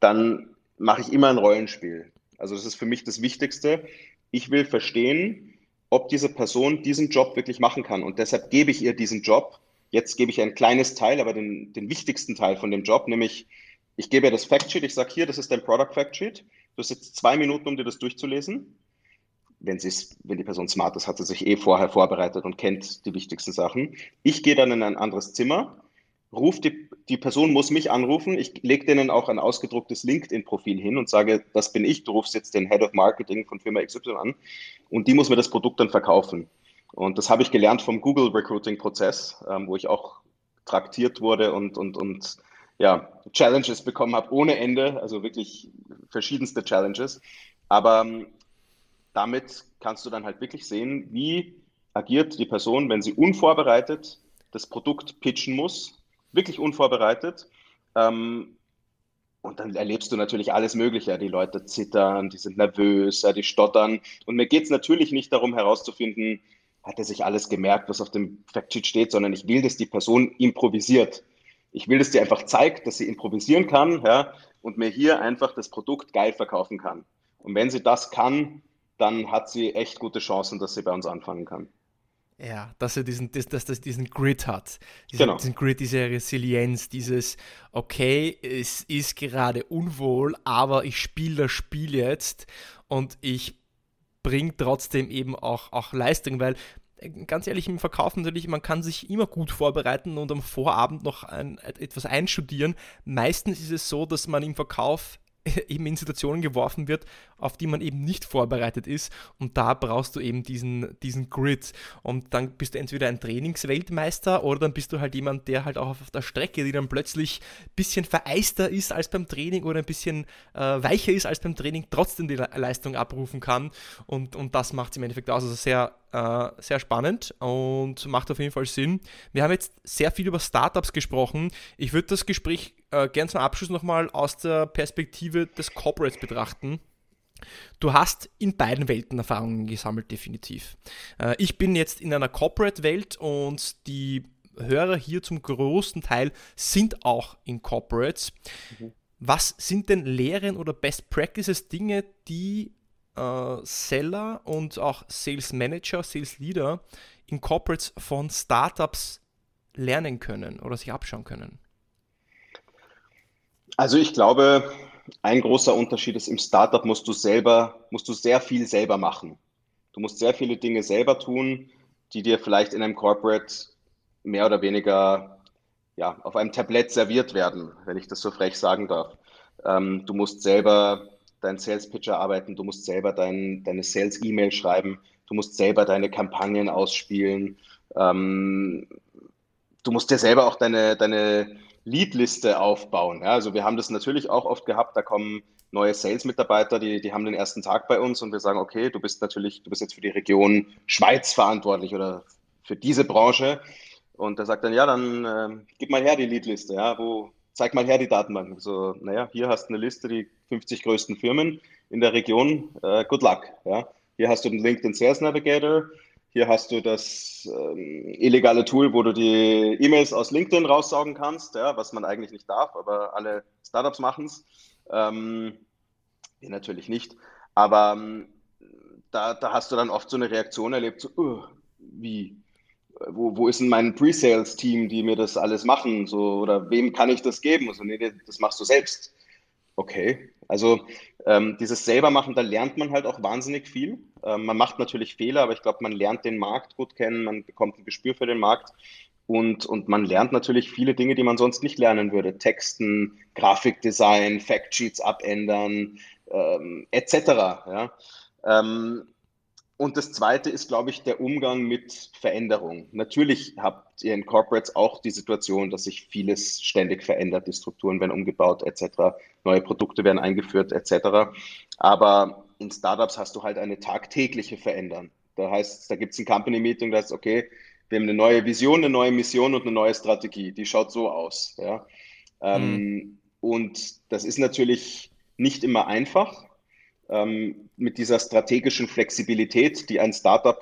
dann mache ich immer ein Rollenspiel. Also das ist für mich das Wichtigste. Ich will verstehen, ob diese Person diesen Job wirklich machen kann. Und deshalb gebe ich ihr diesen Job. Jetzt gebe ich ein kleines Teil, aber den, den wichtigsten Teil von dem Job, nämlich ich gebe das Factsheet. Ich sage hier, das ist dein Product Factsheet. Du hast jetzt zwei Minuten, um dir das durchzulesen. Wenn, wenn die Person smart ist, hat sie sich eh vorher vorbereitet und kennt die wichtigsten Sachen. Ich gehe dann in ein anderes Zimmer, ruft die, die Person muss mich anrufen. Ich lege denen auch ein ausgedrucktes LinkedIn-Profil hin und sage, das bin ich. Du rufst jetzt den Head of Marketing von Firma XY an und die muss mir das Produkt dann verkaufen. Und das habe ich gelernt vom Google Recruiting-Prozess, ähm, wo ich auch traktiert wurde und, und, und ja, Challenges bekommen habe ohne Ende, also wirklich verschiedenste Challenges. Aber ähm, damit kannst du dann halt wirklich sehen, wie agiert die Person, wenn sie unvorbereitet das Produkt pitchen muss wirklich unvorbereitet. Ähm, und dann erlebst du natürlich alles Mögliche. Die Leute zittern, die sind nervös, die stottern. Und mir geht es natürlich nicht darum herauszufinden, hat er sich alles gemerkt, was auf dem Factsheet steht, sondern ich will, dass die Person improvisiert. Ich will, dass die einfach zeigt, dass sie improvisieren kann ja, und mir hier einfach das Produkt geil verkaufen kann. Und wenn sie das kann, dann hat sie echt gute Chancen, dass sie bei uns anfangen kann. Ja, dass er diesen, dass, dass, dass diesen Grit hat. Diesen, genau. diesen Grit, diese Resilienz, dieses, okay, es ist gerade unwohl, aber ich spiele das Spiel jetzt und ich bringe trotzdem eben auch, auch Leistung, weil ganz ehrlich, im Verkauf natürlich, man kann sich immer gut vorbereiten und am Vorabend noch ein, etwas einstudieren. Meistens ist es so, dass man im Verkauf eben in Situationen geworfen wird, auf die man eben nicht vorbereitet ist. Und da brauchst du eben diesen, diesen Grid. Und dann bist du entweder ein Trainingsweltmeister oder dann bist du halt jemand, der halt auch auf der Strecke, die dann plötzlich ein bisschen vereister ist als beim Training oder ein bisschen äh, weicher ist als beim Training, trotzdem die Leistung abrufen kann. Und, und das macht es im Endeffekt aus. Also sehr, äh, sehr spannend und macht auf jeden Fall Sinn. Wir haben jetzt sehr viel über Startups gesprochen. Ich würde das Gespräch äh, gern zum Abschluss nochmal aus der Perspektive des Corporates betrachten. Du hast in beiden Welten Erfahrungen gesammelt, definitiv. Äh, ich bin jetzt in einer Corporate-Welt und die Hörer hier zum großen Teil sind auch in Corporates. Mhm. Was sind denn Lehren oder Best Practices, Dinge, die äh, Seller und auch Sales Manager, Sales Leader in Corporates von Startups lernen können oder sich abschauen können? Also ich glaube, ein großer Unterschied ist, im Startup musst du selber, musst du sehr viel selber machen. Du musst sehr viele Dinge selber tun, die dir vielleicht in einem Corporate mehr oder weniger ja, auf einem Tablett serviert werden, wenn ich das so frech sagen darf. Ähm, du musst selber deinen Sales Pitch erarbeiten, du musst selber dein, deine Sales E-Mail schreiben, du musst selber deine Kampagnen ausspielen. Ähm, du musst dir selber auch deine, deine Leadliste aufbauen. Ja, also wir haben das natürlich auch oft gehabt, da kommen neue Sales-Mitarbeiter, die, die haben den ersten Tag bei uns und wir sagen, okay, du bist natürlich, du bist jetzt für die Region Schweiz verantwortlich oder für diese Branche. Und der sagt dann, ja, dann äh, gib mal her die Leadliste, ja, wo, zeig mal her die Datenbank. So, naja, hier hast du eine Liste, die 50 größten Firmen in der Region, äh, good luck, ja. Hier hast du den LinkedIn Sales Navigator, hier hast du das ähm, illegale Tool, wo du die E-Mails aus LinkedIn raussaugen kannst, ja, was man eigentlich nicht darf, aber alle Startups machen es. Ähm, wir natürlich nicht. Aber ähm, da, da hast du dann oft so eine Reaktion erlebt, so, uh, wie? Wo, wo ist denn mein Pre-Sales-Team, die mir das alles machen? So, oder wem kann ich das geben? So, nee, das machst du selbst. Okay, also ähm, dieses selber machen, da lernt man halt auch wahnsinnig viel. Ähm, man macht natürlich Fehler, aber ich glaube, man lernt den Markt gut kennen, man bekommt ein Gespür für den Markt und, und man lernt natürlich viele Dinge, die man sonst nicht lernen würde. Texten, Grafikdesign, Factsheets abändern, ähm, etc. Ja? Ähm, und das Zweite ist, glaube ich, der Umgang mit Veränderung. Natürlich habt ihr in Corporates auch die Situation, dass sich vieles ständig verändert. Die Strukturen werden umgebaut, etc. Neue Produkte werden eingeführt, etc. Aber in Startups hast du halt eine tagtägliche Veränderung. Da heißt, da gibt es ein Company-Meeting, da heißt, okay, wir haben eine neue Vision, eine neue Mission und eine neue Strategie. Die schaut so aus. Ja? Ähm, mhm. Und das ist natürlich nicht immer einfach ähm, mit dieser strategischen Flexibilität, die ein Startup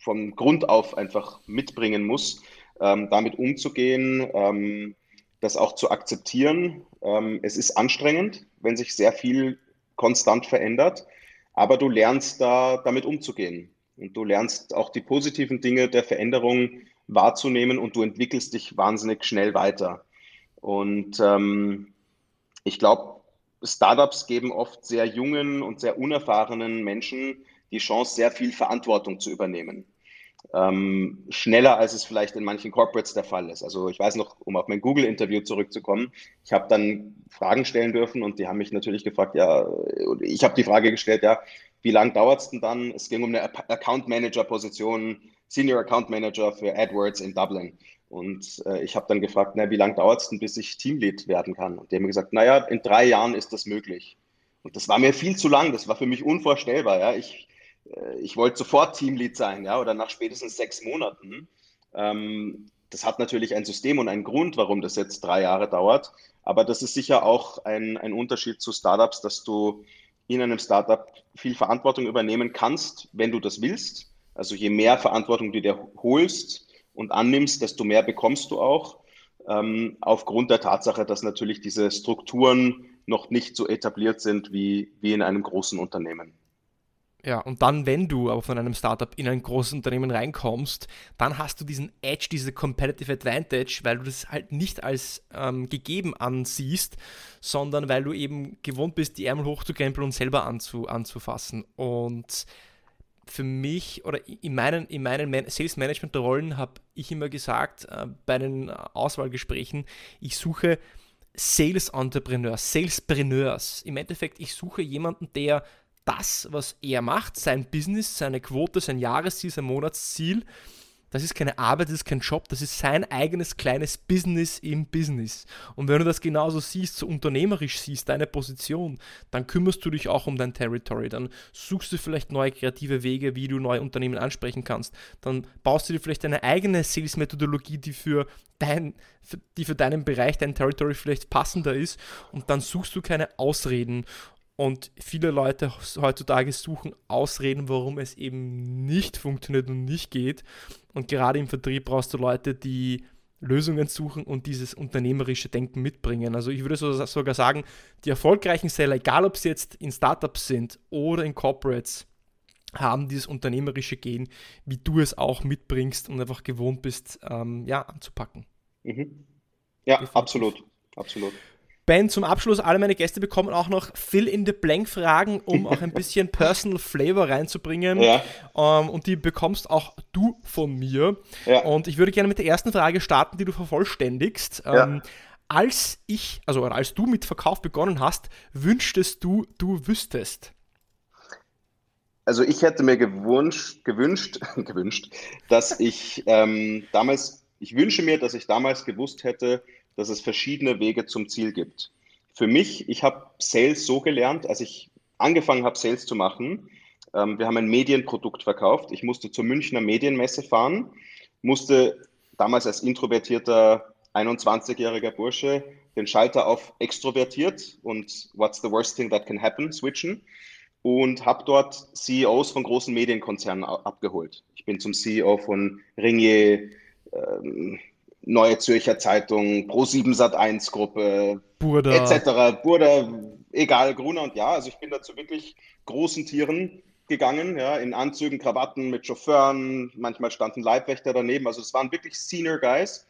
von Grund auf einfach mitbringen muss, ähm, damit umzugehen, ähm, das auch zu akzeptieren. Ähm, es ist anstrengend, wenn sich sehr viel konstant verändert, aber du lernst da damit umzugehen. Und du lernst auch die positiven Dinge der Veränderung wahrzunehmen und du entwickelst dich wahnsinnig schnell weiter. Und ähm, ich glaube, Startups geben oft sehr jungen und sehr unerfahrenen Menschen die Chance, sehr viel Verantwortung zu übernehmen. Ähm, schneller als es vielleicht in manchen Corporates der Fall ist. Also ich weiß noch, um auf mein Google-Interview zurückzukommen, ich habe dann Fragen stellen dürfen und die haben mich natürlich gefragt, ja, ich habe die Frage gestellt, ja, wie lange dauert es denn dann? Es ging um eine Account Manager-Position, Senior Account Manager für AdWords in Dublin. Und äh, ich habe dann gefragt, na, wie lange dauert es denn, bis ich Teamlead werden kann? Und die haben mir gesagt, naja, in drei Jahren ist das möglich. Und das war mir viel zu lang, das war für mich unvorstellbar. Ja? Ich, äh, ich wollte sofort Teamlead sein, ja, oder nach spätestens sechs Monaten. Ähm, das hat natürlich ein System und einen Grund, warum das jetzt drei Jahre dauert. Aber das ist sicher auch ein, ein Unterschied zu Startups, dass du in einem Startup viel Verantwortung übernehmen kannst, wenn du das willst. Also je mehr Verantwortung du dir holst und annimmst, desto mehr bekommst du auch. Ähm, aufgrund der Tatsache, dass natürlich diese Strukturen noch nicht so etabliert sind wie, wie in einem großen Unternehmen. Ja, und dann, wenn du aber von einem Startup in ein großes Unternehmen reinkommst, dann hast du diesen Edge, diese Competitive Advantage, weil du das halt nicht als ähm, gegeben ansiehst, sondern weil du eben gewohnt bist, die Ärmel hochzukrempeln und selber anzu, anzufassen. Und für mich oder in meinen, in meinen Sales Management Rollen habe ich immer gesagt, äh, bei den Auswahlgesprächen, ich suche Sales Entrepreneurs, Salespreneurs. Im Endeffekt, ich suche jemanden, der das, was er macht, sein Business, seine Quote, sein Jahresziel, sein Monatsziel, das ist keine Arbeit, das ist kein Job, das ist sein eigenes kleines Business im Business. Und wenn du das genauso siehst, so unternehmerisch siehst, deine Position, dann kümmerst du dich auch um dein Territory. Dann suchst du vielleicht neue kreative Wege, wie du neue Unternehmen ansprechen kannst. Dann baust du dir vielleicht eine eigene Sales-Methodologie, die für dein, die für deinen Bereich, dein Territory vielleicht passender ist. Und dann suchst du keine Ausreden und viele Leute heutzutage suchen Ausreden, warum es eben nicht funktioniert und nicht geht. Und gerade im Vertrieb brauchst du Leute, die Lösungen suchen und dieses unternehmerische Denken mitbringen. Also ich würde sogar sagen, die erfolgreichen Seller, egal ob sie jetzt in Startups sind oder in Corporates, haben dieses unternehmerische Gehen, wie du es auch mitbringst und einfach gewohnt bist, ähm, ja, anzupacken. Mhm. Ja, Definitiv. absolut, absolut. Ben, zum Abschluss, alle meine Gäste bekommen auch noch Fill-in-the-Blank-Fragen, um auch ein bisschen Personal Flavor reinzubringen. Ja. Ähm, und die bekommst auch du von mir. Ja. Und ich würde gerne mit der ersten Frage starten, die du vervollständigst. Ähm, als ich, also als du mit Verkauf begonnen hast, wünschtest du, du wüsstest? Also ich hätte mir gewünscht, gewünscht, gewünscht dass ich ähm, damals, ich wünsche mir, dass ich damals gewusst hätte, dass es verschiedene Wege zum Ziel gibt. Für mich, ich habe Sales so gelernt, als ich angefangen habe, Sales zu machen. Ähm, wir haben ein Medienprodukt verkauft. Ich musste zur Münchner Medienmesse fahren, musste damals als introvertierter 21-jähriger Bursche den Schalter auf extrovertiert und what's the worst thing that can happen switchen und habe dort CEOs von großen Medienkonzernen abgeholt. Ich bin zum CEO von Ringier, ähm, Neue Zürcher Zeitung, Pro7 Sat1 Gruppe, Burda. etc. Burda, egal, Gruner und ja, also ich bin da zu wirklich großen Tieren gegangen, ja, in Anzügen, Krawatten mit Chauffeuren, manchmal standen Leibwächter daneben, also es waren wirklich Senior Guys,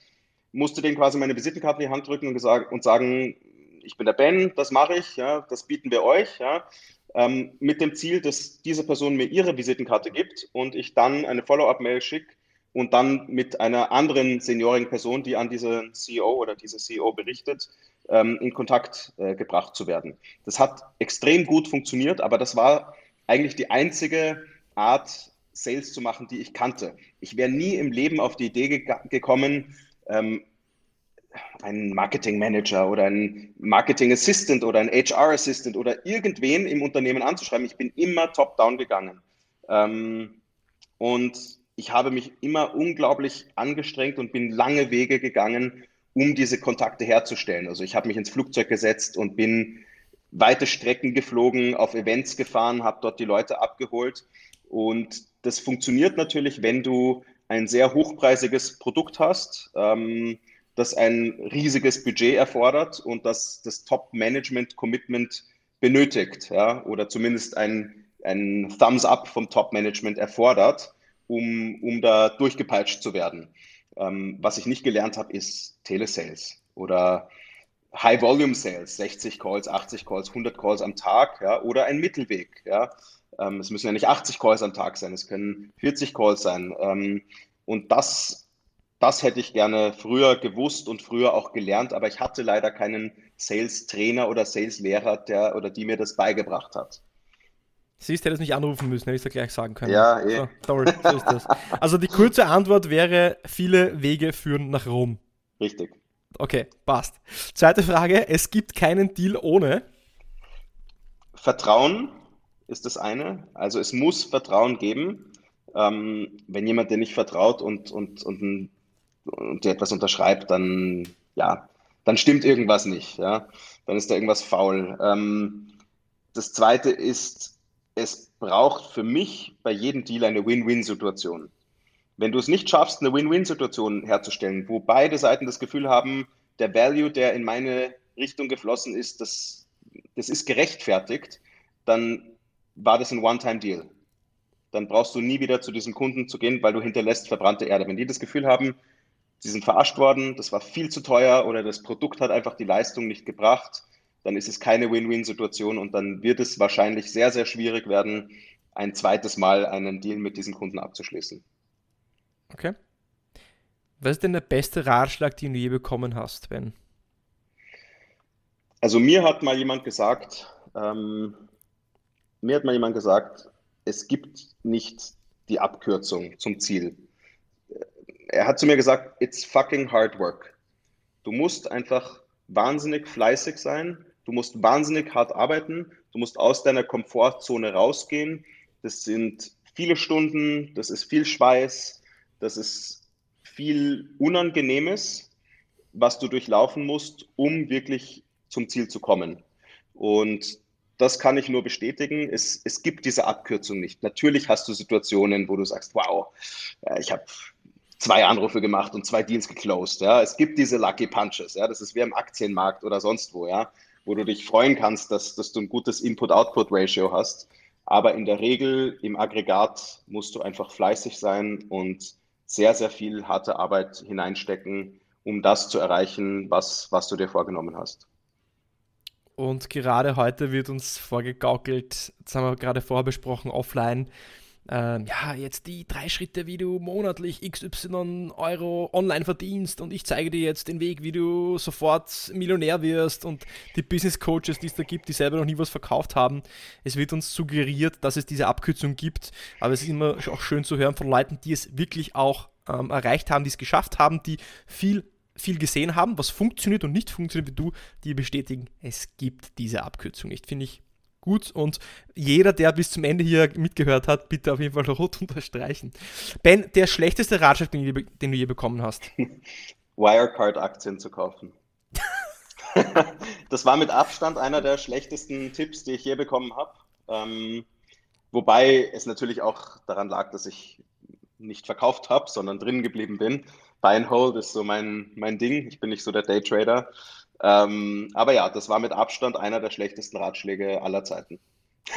musste denen quasi meine Visitenkarte in die Hand drücken und, gesagt, und sagen, ich bin der Ben, das mache ich, ja, das bieten wir euch, ja, ähm, mit dem Ziel, dass diese Person mir ihre Visitenkarte gibt und ich dann eine Follow-up-Mail schicke und dann mit einer anderen seniorigen Person, die an diesen CEO oder diese CEO berichtet, ähm, in Kontakt äh, gebracht zu werden. Das hat extrem gut funktioniert, aber das war eigentlich die einzige Art, Sales zu machen, die ich kannte. Ich wäre nie im Leben auf die Idee ge gekommen, ähm, einen Marketing Manager oder einen Marketing Assistant oder einen HR Assistant oder irgendwen im Unternehmen anzuschreiben. Ich bin immer top-down gegangen. Ähm, und ich habe mich immer unglaublich angestrengt und bin lange Wege gegangen, um diese Kontakte herzustellen. Also ich habe mich ins Flugzeug gesetzt und bin weite Strecken geflogen, auf Events gefahren, habe dort die Leute abgeholt. Und das funktioniert natürlich, wenn du ein sehr hochpreisiges Produkt hast. Ähm, das ein riesiges Budget erfordert und das das Top-Management-Commitment benötigt, ja, oder zumindest ein, ein Thumbs-up vom Top-Management erfordert, um, um da durchgepeitscht zu werden. Ähm, was ich nicht gelernt habe, ist Telesales oder High-Volume-Sales, 60 Calls, 80 Calls, 100 Calls am Tag, ja, oder ein Mittelweg, ja. Ähm, es müssen ja nicht 80 Calls am Tag sein, es können 40 Calls sein. Ähm, und das das hätte ich gerne früher gewusst und früher auch gelernt, aber ich hatte leider keinen Sales-Trainer oder Sales-Lehrer, der oder die mir das beigebracht hat. Siehst, hätte es nicht anrufen müssen, hätte ich es gleich sagen können. Ja, eh. So, sorry, so ist das. Also die kurze Antwort wäre, viele Wege führen nach Rom. Richtig. Okay, passt. Zweite Frage, es gibt keinen Deal ohne. Vertrauen ist das eine. Also es muss Vertrauen geben. Ähm, wenn jemand dir nicht vertraut und, und, und und dir etwas unterschreibt, dann, ja, dann stimmt irgendwas nicht, ja. Dann ist da irgendwas faul. Ähm, das zweite ist, es braucht für mich bei jedem Deal eine Win-Win-Situation. Wenn du es nicht schaffst, eine Win-Win-Situation herzustellen, wo beide Seiten das Gefühl haben, der Value, der in meine Richtung geflossen ist, das, das ist gerechtfertigt, dann war das ein One-Time-Deal. Dann brauchst du nie wieder zu diesem Kunden zu gehen, weil du hinterlässt verbrannte Erde. Wenn die das Gefühl haben, sie sind verarscht worden, das war viel zu teuer oder das Produkt hat einfach die Leistung nicht gebracht, dann ist es keine Win-Win-Situation und dann wird es wahrscheinlich sehr, sehr schwierig werden, ein zweites Mal einen Deal mit diesen Kunden abzuschließen. Okay. Was ist denn der beste Ratschlag, den du je bekommen hast, Ben? Also mir hat mal jemand gesagt, ähm, mir hat mal jemand gesagt, es gibt nicht die Abkürzung zum Ziel er hat zu mir gesagt, it's fucking hard work. Du musst einfach wahnsinnig fleißig sein, du musst wahnsinnig hart arbeiten, du musst aus deiner Komfortzone rausgehen. Das sind viele Stunden, das ist viel Schweiß, das ist viel Unangenehmes, was du durchlaufen musst, um wirklich zum Ziel zu kommen. Und das kann ich nur bestätigen. Es, es gibt diese Abkürzung nicht. Natürlich hast du Situationen, wo du sagst, wow, ich habe zwei Anrufe gemacht und zwei Deals geclosed. Ja. Es gibt diese Lucky Punches. Ja. Das ist wie im Aktienmarkt oder sonst wo, ja, wo du dich freuen kannst, dass, dass du ein gutes Input-Output-Ratio hast. Aber in der Regel im Aggregat musst du einfach fleißig sein und sehr, sehr viel harte Arbeit hineinstecken, um das zu erreichen, was, was du dir vorgenommen hast. Und gerade heute wird uns vorgegaukelt, das haben wir gerade vorher besprochen, offline, ähm, ja, jetzt die drei Schritte, wie du monatlich XY Euro online verdienst und ich zeige dir jetzt den Weg, wie du sofort Millionär wirst und die Business Coaches, die es da gibt, die selber noch nie was verkauft haben. Es wird uns suggeriert, dass es diese Abkürzung gibt, aber es ist immer auch schön zu hören von Leuten, die es wirklich auch ähm, erreicht haben, die es geschafft haben, die viel viel gesehen haben, was funktioniert und nicht funktioniert wie du, die bestätigen, es gibt diese Abkürzung nicht. Finde ich gut und jeder, der bis zum Ende hier mitgehört hat, bitte auf jeden Fall rot unterstreichen. Ben, der schlechteste Ratschlag, den, du je bekommen hast? Wirecard-Aktien zu kaufen. das war mit Abstand einer der schlechtesten Tipps, die ich je bekommen habe. Ähm, wobei es natürlich auch daran lag, dass ich nicht verkauft habe, sondern drin geblieben bin. Buy and Hold ist so mein, mein Ding. Ich bin nicht so der Daytrader. Ähm, aber ja, das war mit Abstand einer der schlechtesten Ratschläge aller Zeiten.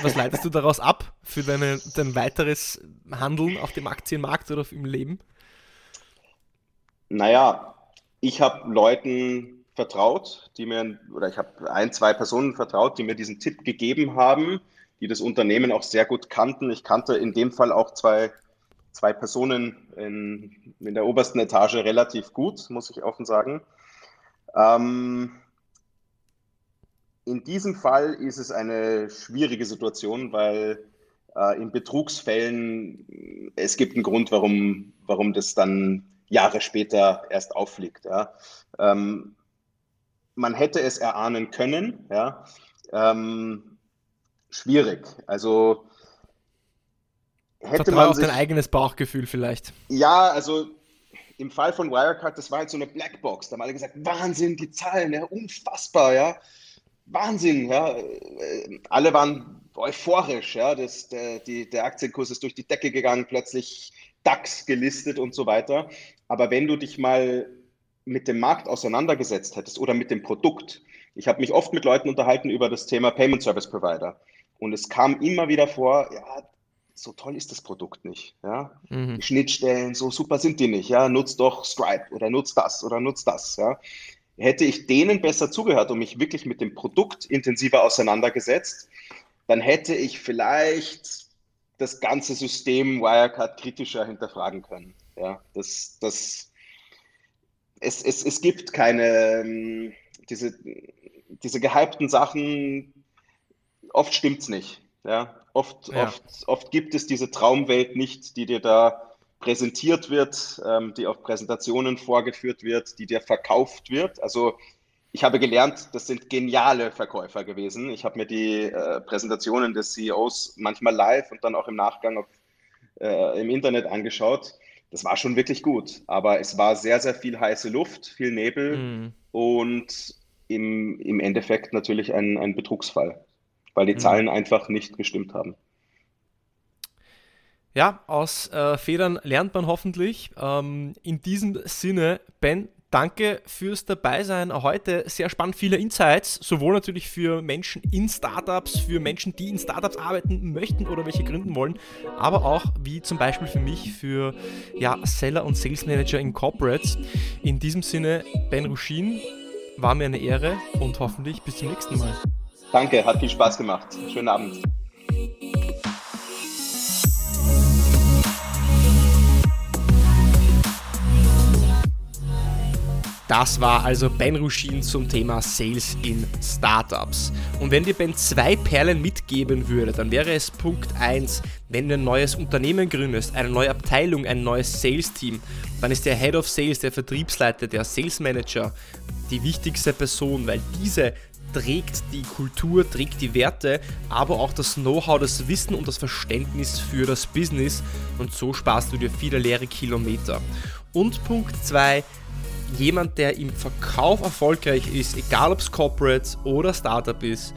Was leitest du daraus ab für deine, dein weiteres Handeln auf dem Aktienmarkt oder im Leben? Naja, ich habe Leuten vertraut, die mir, oder ich habe ein, zwei Personen vertraut, die mir diesen Tipp gegeben haben, die das Unternehmen auch sehr gut kannten. Ich kannte in dem Fall auch zwei, zwei Personen in, in der obersten Etage relativ gut, muss ich offen sagen. Ähm, in diesem Fall ist es eine schwierige Situation, weil äh, in Betrugsfällen es gibt einen Grund, warum, warum das dann Jahre später erst auffliegt. Ja. Ähm, man hätte es erahnen können. Ja. Ähm, schwierig. Also hätte Vertrau man auf sich, dein eigenes Bauchgefühl vielleicht. Ja, also im Fall von Wirecard, das war halt so eine Blackbox. Da haben alle gesagt, Wahnsinn, die Zahlen, ja, unfassbar, ja. Wahnsinn, ja. Alle waren euphorisch, ja. Das, der, die, der Aktienkurs ist durch die Decke gegangen, plötzlich DAX gelistet und so weiter. Aber wenn du dich mal mit dem Markt auseinandergesetzt hättest oder mit dem Produkt, ich habe mich oft mit Leuten unterhalten über das Thema Payment Service Provider. Und es kam immer wieder vor, ja, so toll ist das Produkt nicht. Ja? Mhm. Die Schnittstellen, so super sind die nicht. Ja? Nutzt doch Stripe oder nutzt das oder nutzt das. Ja? Hätte ich denen besser zugehört und mich wirklich mit dem Produkt intensiver auseinandergesetzt, dann hätte ich vielleicht das ganze System Wirecard kritischer hinterfragen können. Ja, das, das, es, es, es gibt keine, ähm, diese, diese gehypten Sachen, oft stimmt es nicht. Ja, oft, ja. oft, oft gibt es diese Traumwelt nicht, die dir da präsentiert wird, ähm, die auf Präsentationen vorgeführt wird, die dir verkauft wird. Also ich habe gelernt, das sind geniale Verkäufer gewesen. Ich habe mir die äh, Präsentationen des CEOs manchmal live und dann auch im Nachgang auf, äh, im Internet angeschaut. Das war schon wirklich gut, aber es war sehr, sehr viel heiße Luft, viel Nebel mhm. und im, im Endeffekt natürlich ein, ein Betrugsfall weil die mhm. Zahlen einfach nicht gestimmt haben. Ja, aus äh, Federn lernt man hoffentlich. Ähm, in diesem Sinne, Ben, danke fürs Dabeisein heute. Sehr spannend, viele Insights, sowohl natürlich für Menschen in Startups, für Menschen, die in Startups arbeiten möchten oder welche gründen wollen, aber auch wie zum Beispiel für mich, für ja, Seller und Sales Manager in Corporates. In diesem Sinne, Ben Ruschin, war mir eine Ehre und hoffentlich bis zum nächsten Mal. Danke, hat viel Spaß gemacht. Schönen Abend. Das war also Ben Ruschin zum Thema Sales in Startups. Und wenn dir Ben zwei Perlen mitgeben würde, dann wäre es Punkt 1, wenn du ein neues Unternehmen gründest, eine neue Abteilung, ein neues Sales-Team, dann ist der Head of Sales, der Vertriebsleiter, der Sales Manager die wichtigste Person, weil diese trägt die Kultur, trägt die Werte, aber auch das Know-how, das Wissen und das Verständnis für das Business und so sparst du dir viele leere Kilometer. Und Punkt 2, jemand, der im Verkauf erfolgreich ist, egal ob es Corporate oder Startup ist,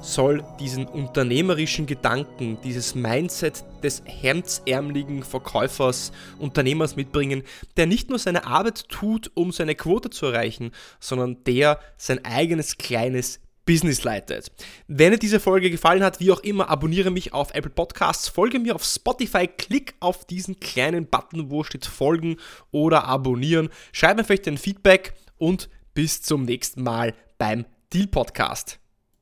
soll diesen unternehmerischen Gedanken, dieses Mindset des hemdsärmeligen Verkäufers, Unternehmers mitbringen, der nicht nur seine Arbeit tut, um seine Quote zu erreichen, sondern der sein eigenes kleines Business leitet. Wenn dir diese Folge gefallen hat, wie auch immer, abonniere mich auf Apple Podcasts, folge mir auf Spotify, klick auf diesen kleinen Button, wo steht folgen oder abonnieren, schreib mir vielleicht ein Feedback und bis zum nächsten Mal beim Deal Podcast.